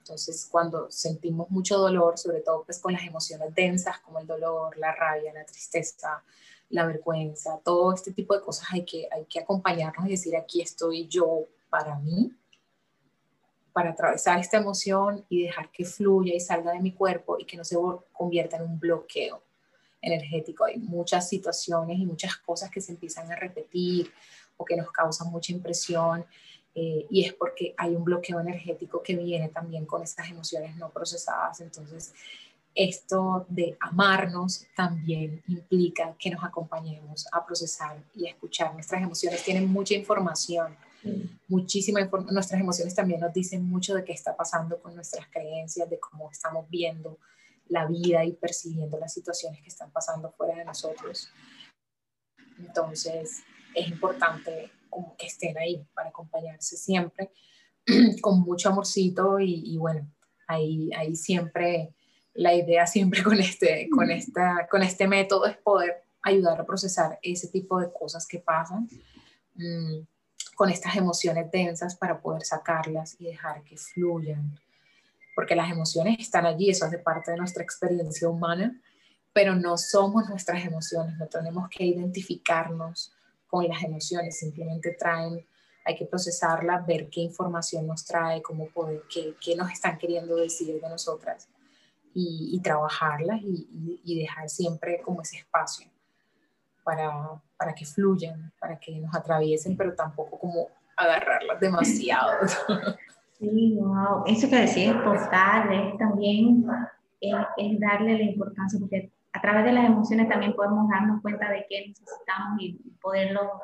Entonces, cuando sentimos mucho dolor, sobre todo pues con las emociones densas como el dolor, la rabia, la tristeza, la vergüenza, todo este tipo de cosas hay que, hay que acompañarnos y decir, aquí estoy yo para mí, para atravesar esta emoción y dejar que fluya y salga de mi cuerpo y que no se convierta en un bloqueo energético. Hay muchas situaciones y muchas cosas que se empiezan a repetir o que nos causan mucha impresión eh, y es porque hay un bloqueo energético que viene también con estas emociones no procesadas. Entonces, esto de amarnos también implica que nos acompañemos a procesar y a escuchar. Nuestras emociones tienen mucha información, muchísima información. Nuestras emociones también nos dicen mucho de qué está pasando con nuestras creencias, de cómo estamos viendo la vida y percibiendo las situaciones que están pasando fuera de nosotros. Entonces, es importante como que estén ahí para acompañarse siempre con mucho amorcito y, bueno, ahí, ahí siempre, la idea siempre con este, con, esta, con este método es poder ayudar a procesar ese tipo de cosas que pasan mm, con estas emociones densas para poder sacarlas y dejar que fluyan. Porque las emociones están allí, eso hace parte de nuestra experiencia humana, pero no somos nuestras emociones, no tenemos que identificarnos con las emociones, simplemente traen, hay que procesarla, ver qué información nos trae, cómo poder, qué, qué nos están queriendo decir de nosotras y, y trabajarlas y, y, dejar siempre como ese espacio para, para que fluyan, para que nos atraviesen, pero tampoco como agarrarlas demasiado. Sí, wow, eso que decís es es también es, es darle la importancia, porque a través de las emociones también podemos darnos cuenta de qué necesitamos y poderlo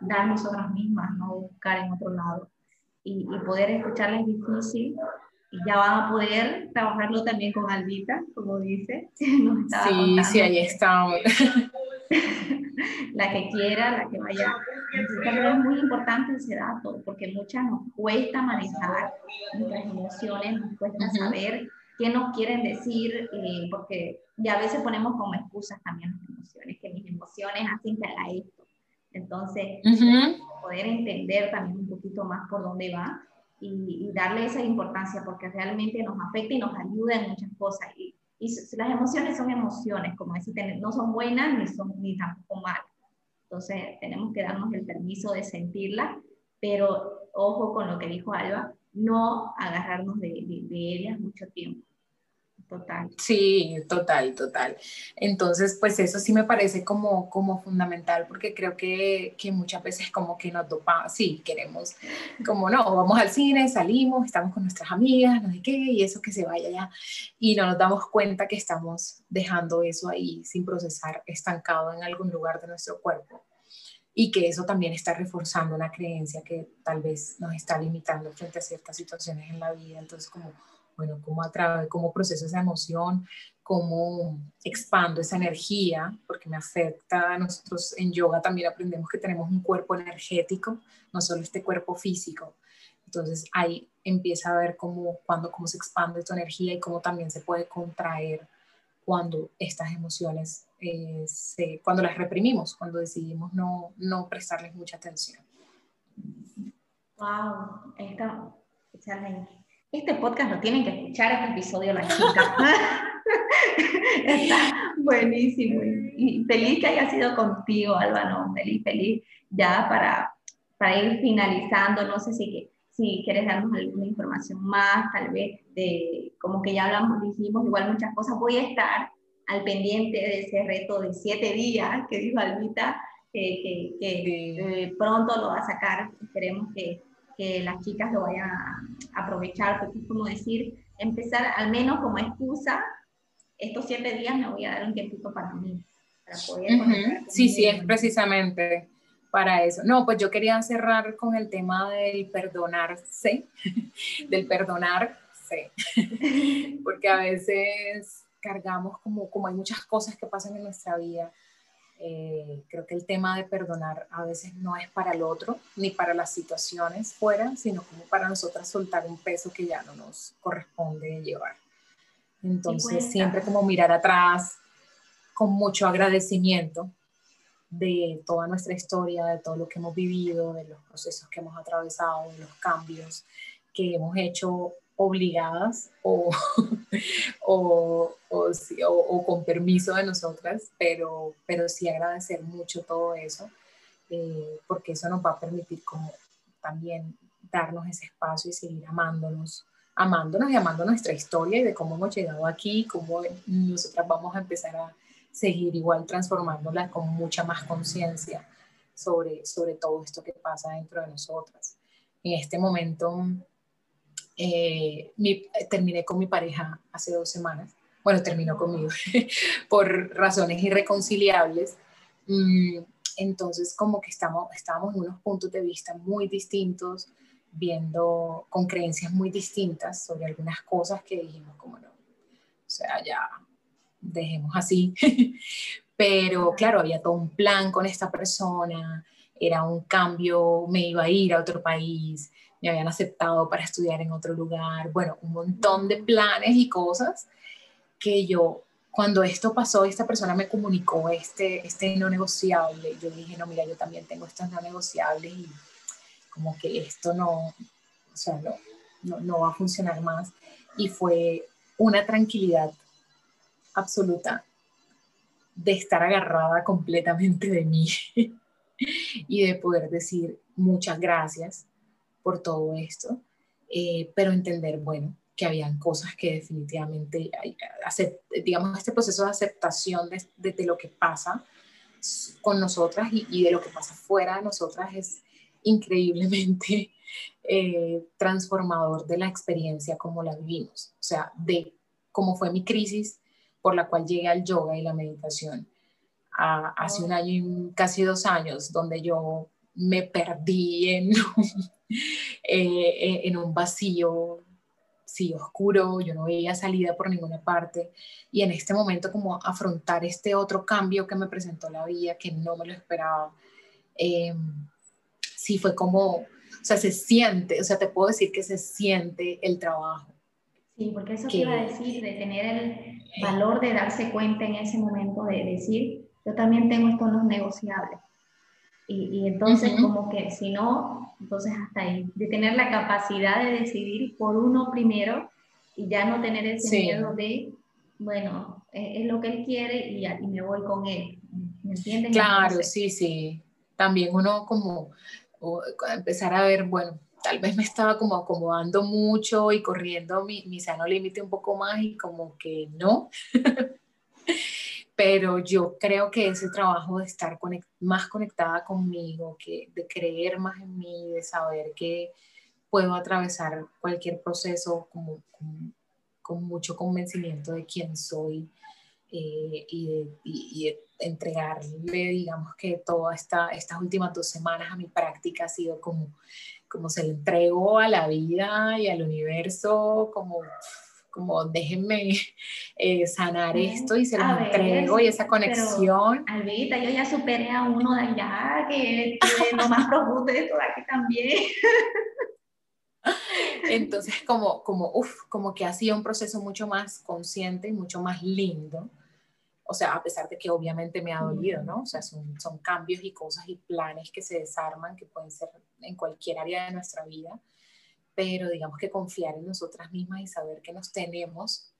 dar nosotras mismas, no buscar en otro lado. Y, poder escucharla es difícil y ya van a poder trabajarlo también con Albita, como dice. sí, sí, ahí está. la que quiera, la que vaya. Es muy importante ese dato, porque muchas nos cuesta manejar nuestras emociones, nos cuesta saber qué nos quieren decir, eh, porque ya a veces ponemos como excusas también las emociones, que mis emociones hacen que haga esto. Entonces, poder entender también un poquito más por dónde va y, darle esa importancia, porque realmente nos afecta y nos ayuda en muchas cosas. Y, y las emociones son emociones, como decir, no son buenas ni, son, ni tampoco malas. Entonces, tenemos que darnos el permiso de sentirlas, pero ojo con lo que dijo Alba, no agarrarnos de, de, de ellas mucho tiempo total. Sí, total, total. Entonces, pues eso sí me parece como, como fundamental porque creo que, que muchas veces como que nos dopamos, sí, queremos, como no, vamos al cine, salimos, estamos con nuestras amigas, no sé qué, y eso que se vaya ya, y no nos damos cuenta que estamos dejando eso ahí sin procesar, estancado en algún lugar de nuestro cuerpo y que eso también está reforzando una creencia que tal vez nos está limitando frente a ciertas situaciones en la vida. Entonces, como bueno, cómo, atrae, cómo proceso esa emoción, cómo expando esa energía, porque me afecta. Nosotros en yoga también aprendemos que tenemos un cuerpo energético, no solo este cuerpo físico. Entonces ahí empieza a ver cómo, cuando, cómo se expande tu energía y cómo también se puede contraer cuando estas emociones, eh, se, cuando las reprimimos, cuando decidimos no, no prestarles mucha atención. Wow, esta, excelente. Este podcast lo tienen que escuchar, este episodio las chicas. Está buenísimo. Y feliz que haya sido contigo, Álvaro. Feliz, feliz. Ya para, para ir finalizando, no sé si, si quieres darnos alguna información más, tal vez, de como que ya hablamos, dijimos igual muchas cosas. Voy a estar al pendiente de ese reto de siete días que dijo Albita, que, que, eh, pronto lo va a sacar. Esperemos que que las chicas lo vayan a aprovechar, porque es como decir, empezar al menos como excusa, estos siete días me voy a dar un tiempito para mí, para poder Sí, sí, es precisamente, para eso. No, pues yo quería cerrar con el tema del perdonarse, del perdonarse, porque a veces cargamos como, como hay muchas cosas que pasan en nuestra vida. Eh, creo que el tema de perdonar a veces no es para el otro, ni para las situaciones fuera, sino como para nosotras soltar un peso que ya no nos corresponde llevar. Entonces, siempre como mirar atrás con mucho agradecimiento de toda nuestra historia, de todo lo que hemos vivido, de los procesos que hemos atravesado, de los cambios que hemos hecho obligadas o, o, o, con permiso de nosotras, pero, pero sí agradecer mucho todo eso, eh, porque eso nos va a permitir como también darnos ese espacio y seguir amándonos, amándonos y amando nuestra historia y de cómo hemos llegado aquí, cómo nosotras vamos a empezar a seguir igual transformándola con mucha más conciencia sobre, sobre todo esto que pasa dentro de nosotras. En este momento eh, terminé con mi pareja hace dos semanas. Bueno, terminó conmigo por razones irreconciliables. Mm, entonces, como que estamos, estábamos en unos puntos de vista muy distintos, viendo con creencias muy distintas sobre algunas cosas que dijimos como no, o sea, ya dejemos así. Pero claro, había todo un plan con esta persona, era un cambio, me iba a ir a otro país, me habían aceptado para estudiar en otro lugar, bueno, un montón de planes y cosas que yo, cuando esto pasó, esta persona me comunicó este, este no negociable, yo dije, no, mira, yo también tengo estos no negociables y como que esto no, o sea, no, no, no va a funcionar más. Y fue una tranquilidad absoluta de estar agarrada completamente de mí y de poder decir muchas gracias por todo esto, eh, pero entender, bueno, que habían cosas que definitivamente, digamos, este proceso de aceptación de, de, lo que pasa con nosotras y, de lo que pasa fuera de nosotras es increíblemente eh, transformador de la experiencia como la vivimos, o sea, de cómo fue mi crisis por la cual llegué al yoga y la meditación hace un año y casi dos años, donde yo me perdí en Eh, en un vacío, sí, oscuro, yo no veía salida por ninguna parte. Y en este momento como afrontar este otro cambio que me presentó la vida, que no me lo esperaba, eh, sí fue como, o sea, se siente, o sea, te puedo decir que se siente el trabajo. Sí, porque eso que, iba a decir, de tener el valor de darse cuenta en ese momento de decir, yo también tengo estos no negociables. Y, entonces, como que si no, entonces hasta ahí, de tener la capacidad de decidir por uno primero y ya no tener ese miedo de, bueno, es, lo que él quiere y, y, me voy con él. ¿Me entiendes? Claro, sí, sí. También uno como empezar a ver, bueno, tal vez me estaba como acomodando mucho y corriendo mi, mi sano límite un poco más y como que no. pero yo creo que ese trabajo de estar más conectada conmigo, que, de creer más en mí, de saber que puedo atravesar cualquier proceso como, con, mucho convencimiento de quién soy eh, y, de, entregarle, digamos que todas esta, estas últimas dos semanas a mi práctica ha sido como, como se le entregó a la vida y al universo, como como déjenme eh, sanar esto y se lo entrego y esa conexión. Albita, yo ya superé a uno de allá, que es lo más profundo de todo aquí también. Entonces, como, como, uf, como que ha sido un proceso mucho más consciente y mucho más lindo. O sea, a pesar de que obviamente me ha dolido, ¿no? O sea, son, son cambios y cosas y planes que se desarman, que pueden ser en cualquier área de nuestra vida pero digamos que confiar en nosotras mismas y saber que nos tenemos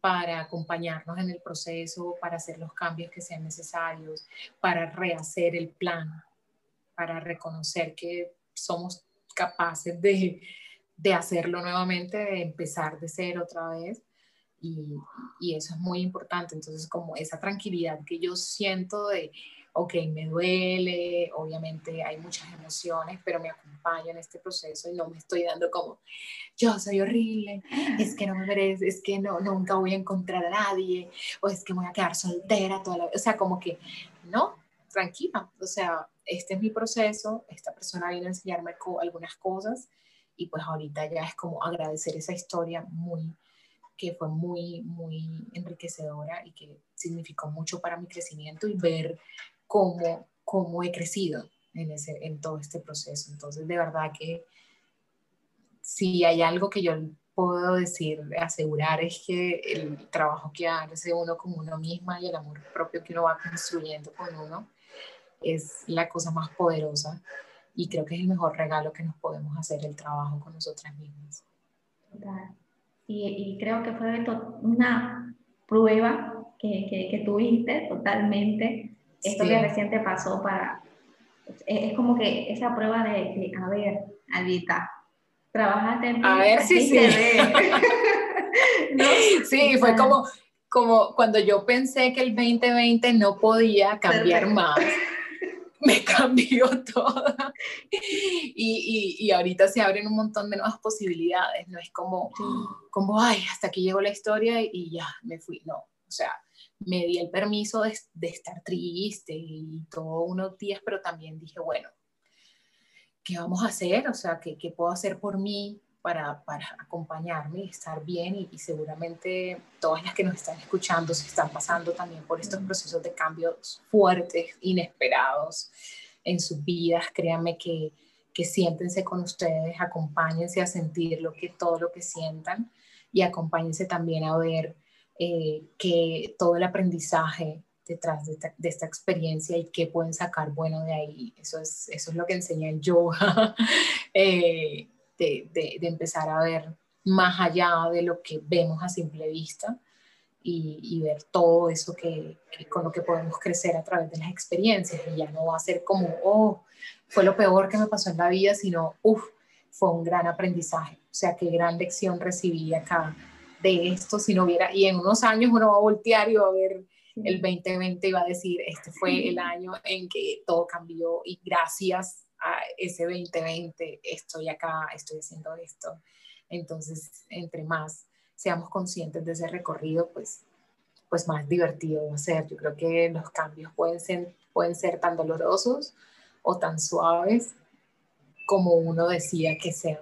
para acompañarnos en el proceso, para hacer los cambios que sean necesarios, para rehacer el plan, para reconocer que somos capaces de, de hacerlo nuevamente, de empezar de ser otra vez. Y, y, eso es muy importante. Entonces, como esa tranquilidad que yo siento de, ok, me duele, obviamente hay muchas emociones, pero me acompaña en este proceso y no me estoy dando como, yo soy horrible, es que no me merece, es que no, nunca voy a encontrar a nadie, o es que voy a quedar soltera toda la vida, o sea, como que, no, tranquila, o sea, este es mi proceso, esta persona vino a enseñarme algunas cosas y pues ahorita ya es como agradecer esa historia muy, que fue muy, muy enriquecedora y que significó mucho para mi crecimiento y ver cómo, cómo he crecido en, ese, en todo este proceso. Entonces, de verdad que si hay algo que yo puedo decir, asegurar, es que el trabajo que hace uno con uno misma y el amor propio que uno va construyendo con uno es la cosa más poderosa y creo que es el mejor regalo que nos podemos hacer el trabajo con nosotras mismas. Y, y creo que fue una prueba que, que, tuviste totalmente. Esto que recién te pasó para... Es, como que esa prueba de, de a ver, Alita, trabajaste en... A ver si sí. Sí, fue como, como cuando yo pensé que el 2020 no podía cambiar más. Me cambió toda. Y, y, ahorita se abren un montón de nuevas posibilidades, no es como, como, ay, hasta aquí llegó la historia y ya me fui, no, o sea, me di el permiso de, de estar triste y todos unos días, pero también dije, bueno, ¿qué vamos a hacer? O sea, ¿qué, qué puedo hacer por mí? Para, para, acompañarme y estar bien y, y, seguramente todas las que nos están escuchando se están pasando también por estos procesos de cambios fuertes, inesperados en sus vidas. Créanme que, que siéntense con ustedes, acompáñense a sentir lo que, todo lo que sientan y acompáñense también a ver eh, que todo el aprendizaje detrás de esta, experiencia y qué pueden sacar bueno de ahí. Eso es, eso es lo que enseña el yoga, eh, de, empezar a ver más allá de lo que vemos a simple vista y, y ver todo eso que, con lo que podemos crecer a través de las experiencias. Y ya no va a ser como, oh, fue lo peor que me pasó en la vida, sino, uff, fue un gran aprendizaje. O sea, qué gran lección recibí acá de esto si no hubiera, y en unos años uno va a voltear y va a ver el 2020 iba a decir, este fue el año en que todo cambió y gracias a ese 2020 estoy acá, estoy haciendo esto. Entonces, entre más seamos conscientes de ese recorrido, pues, pues más divertido va a ser. Yo creo que los cambios pueden ser, pueden ser tan dolorosos o tan suaves como uno decía que sean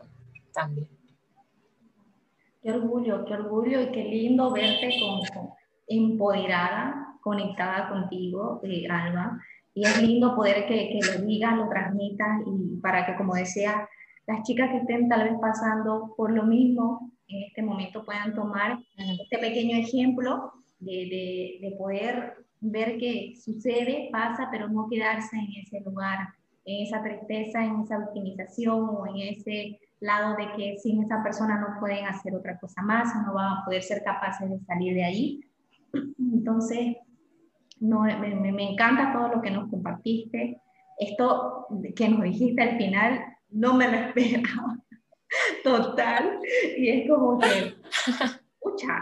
también. Qué orgullo, qué orgullo y qué lindo verte como empoderada, conectada contigo, eh, Alba. Y es lindo poder que, que lo digas, lo transmitas y para que, como decía, las chicas que estén tal vez pasando por lo mismo en este momento puedan tomar este pequeño ejemplo de, de, de poder ver que sucede, pasa, pero no quedarse en ese lugar, en esa tristeza, en esa victimización o en ese lado de que sin esa persona no pueden hacer otra cosa más, no van a poder ser capaces de salir de ahí. Entonces, no, me, me, encanta todo lo que nos compartiste. Esto que nos dijiste al final, no me lo esperaba. Total. Y es como que, muchas,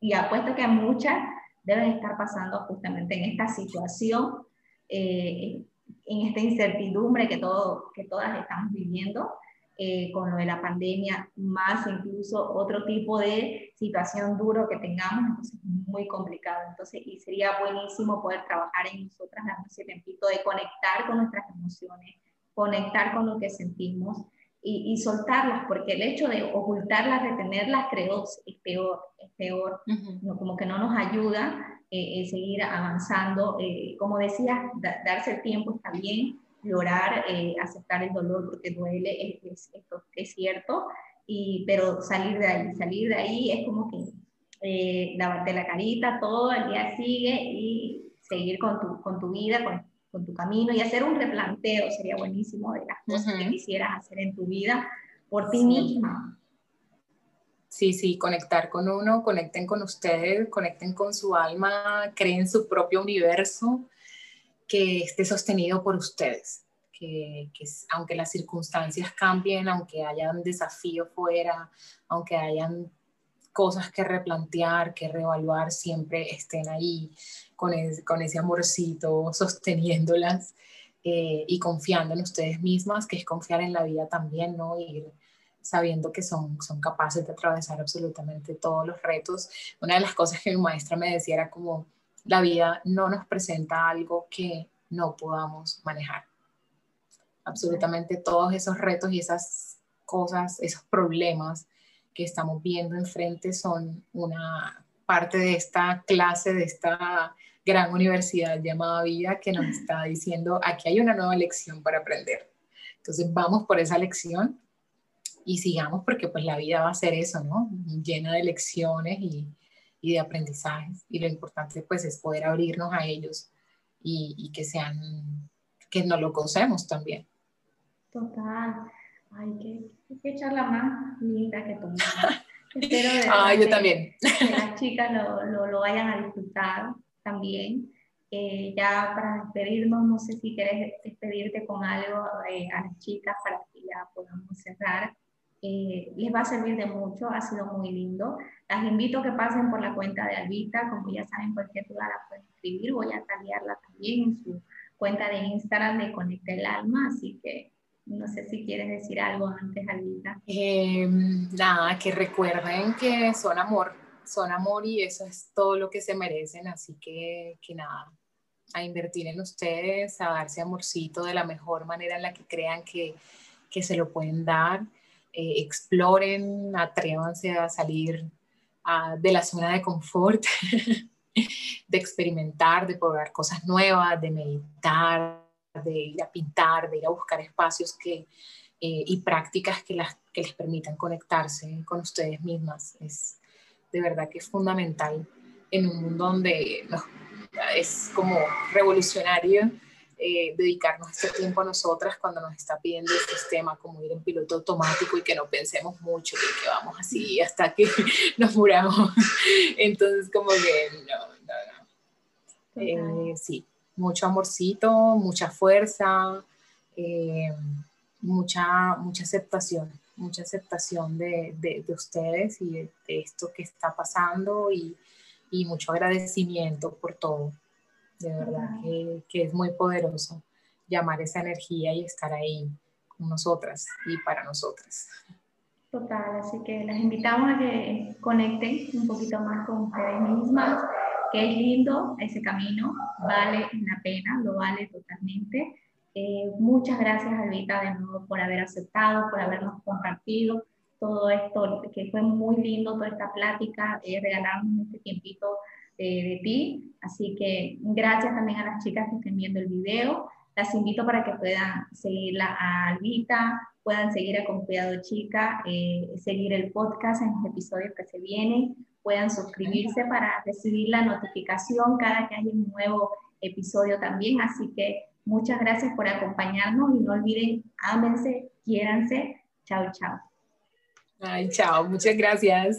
y apuesto que muchas deben estar pasando justamente en esta situación, eh, en esta incertidumbre que, todo, que todas estamos viviendo eh, con lo de la pandemia, más incluso otro tipo de situación duro que tengamos, entonces muy complicado. Entonces, y sería buenísimo poder trabajar en nosotras, darnos ese tiempito de conectar con nuestras emociones, conectar con lo que sentimos y, y soltarlas, porque el hecho de ocultarlas, retenerlas, creo, es peor, es peor, no, como que no nos ayuda eh, seguir avanzando. Eh, como decía, darse el tiempo está bien, llorar, eh, aceptar el dolor porque duele, es, es, cierto, y, pero salir de ahí, salir de ahí es como que eh, lavarte la carita, todo el día sigue y seguir con tu, con tu vida, con, con tu camino y hacer un replanteo sería buenísimo de las cosas que quisieras hacer en tu vida por ti misma. Sí, sí, conectar con uno, conecten con ustedes, conecten con su alma, creen su propio universo que esté sostenido por ustedes, que, aunque las circunstancias cambien, aunque haya un desafío fuera, aunque hayan cosas que replantear, que reevaluar, siempre estén ahí con, con ese amorcito, sosteniéndolas eh, y confiando en ustedes mismas, que es confiar en la vida también, ¿no? Ir sabiendo que son, son capaces de atravesar absolutamente todos los retos. Una de las cosas que mi maestra me decía era como, la vida no nos presenta algo que no podamos manejar. Absolutamente todos esos retos y esas cosas, esos problemas que estamos viendo enfrente son una parte de esta clase, de esta gran universidad llamada vida que nos está diciendo, aquí hay una nueva lección para aprender. Entonces vamos por esa lección y sigamos porque pues la vida va a ser eso, ¿no? Llena de lecciones y, y de aprendizajes. Y lo importante pues es poder abrirnos a ellos y, y que sean, que nos lo conocemos también. Total. Ay, qué, qué charla más linda que tú. Espero ah, yo también. que las chicas lo, lo, lo, vayan a disfrutar también. Eh, ya para despedirnos, no sé si quieres despedirte con algo eh, a las chicas para que ya podamos cerrar. Eh, les va a servir de mucho, ha sido muy lindo. Las invito a que pasen por la cuenta de Albita, como ya saben, cualquier duda la pueden escribir, voy a taguearla también en su cuenta de Instagram de Conecta el Alma, así que no sé si quieres decir algo antes, Albita. Em, nada, que recuerden que son amor, son amor y eso es todo lo que se merecen, así que, que nada, a invertir en ustedes, a darse amorcito de la mejor manera en la que crean que, que se lo pueden dar. Eh, exploren, atrévanse a salir de la zona de confort, de experimentar, de probar cosas nuevas, de meditar, de ir a pintar, de ir a buscar espacios que, eh, y prácticas que, las, que les permitan conectarse con ustedes mismas. Es de verdad que es fundamental en un mundo donde es como revolucionario eh, dedicarnos este tiempo a nosotras cuando nos está pidiendo el sistema como ir en piloto automático y que no pensemos mucho y que vamos así hasta que nos muramos. Entonces como que no, no, no. Eh, sí, mucho amorcito, mucha fuerza, eh, mucha, mucha aceptación, mucha aceptación de, de, ustedes y de, esto que está pasando y, y mucho agradecimiento por todo de verdad que, que, es muy poderoso llamar esa energía y estar ahí con nosotras y para nosotras. Total, así que las invitamos a que conecten un poquito más con ustedes mismas, que es lindo ese camino, vale la pena, lo vale totalmente. Eh, muchas gracias, Alvita, de nuevo por haber aceptado, por habernos compartido todo esto, que fue muy lindo toda esta plática, eh, regalarnos este tiempito de, ti. Así que gracias también a las chicas que estén viendo el video. Las invito para que puedan seguirla a Albita, puedan seguir a Con Cuidado Chica, eh, seguir el podcast en los episodios que se vienen, puedan suscribirse para recibir la notificación cada que haya un nuevo episodio también. Así que muchas gracias por acompañarnos y no olviden, ámense, quiéranse. Chao, chao. Ay, chao, muchas gracias.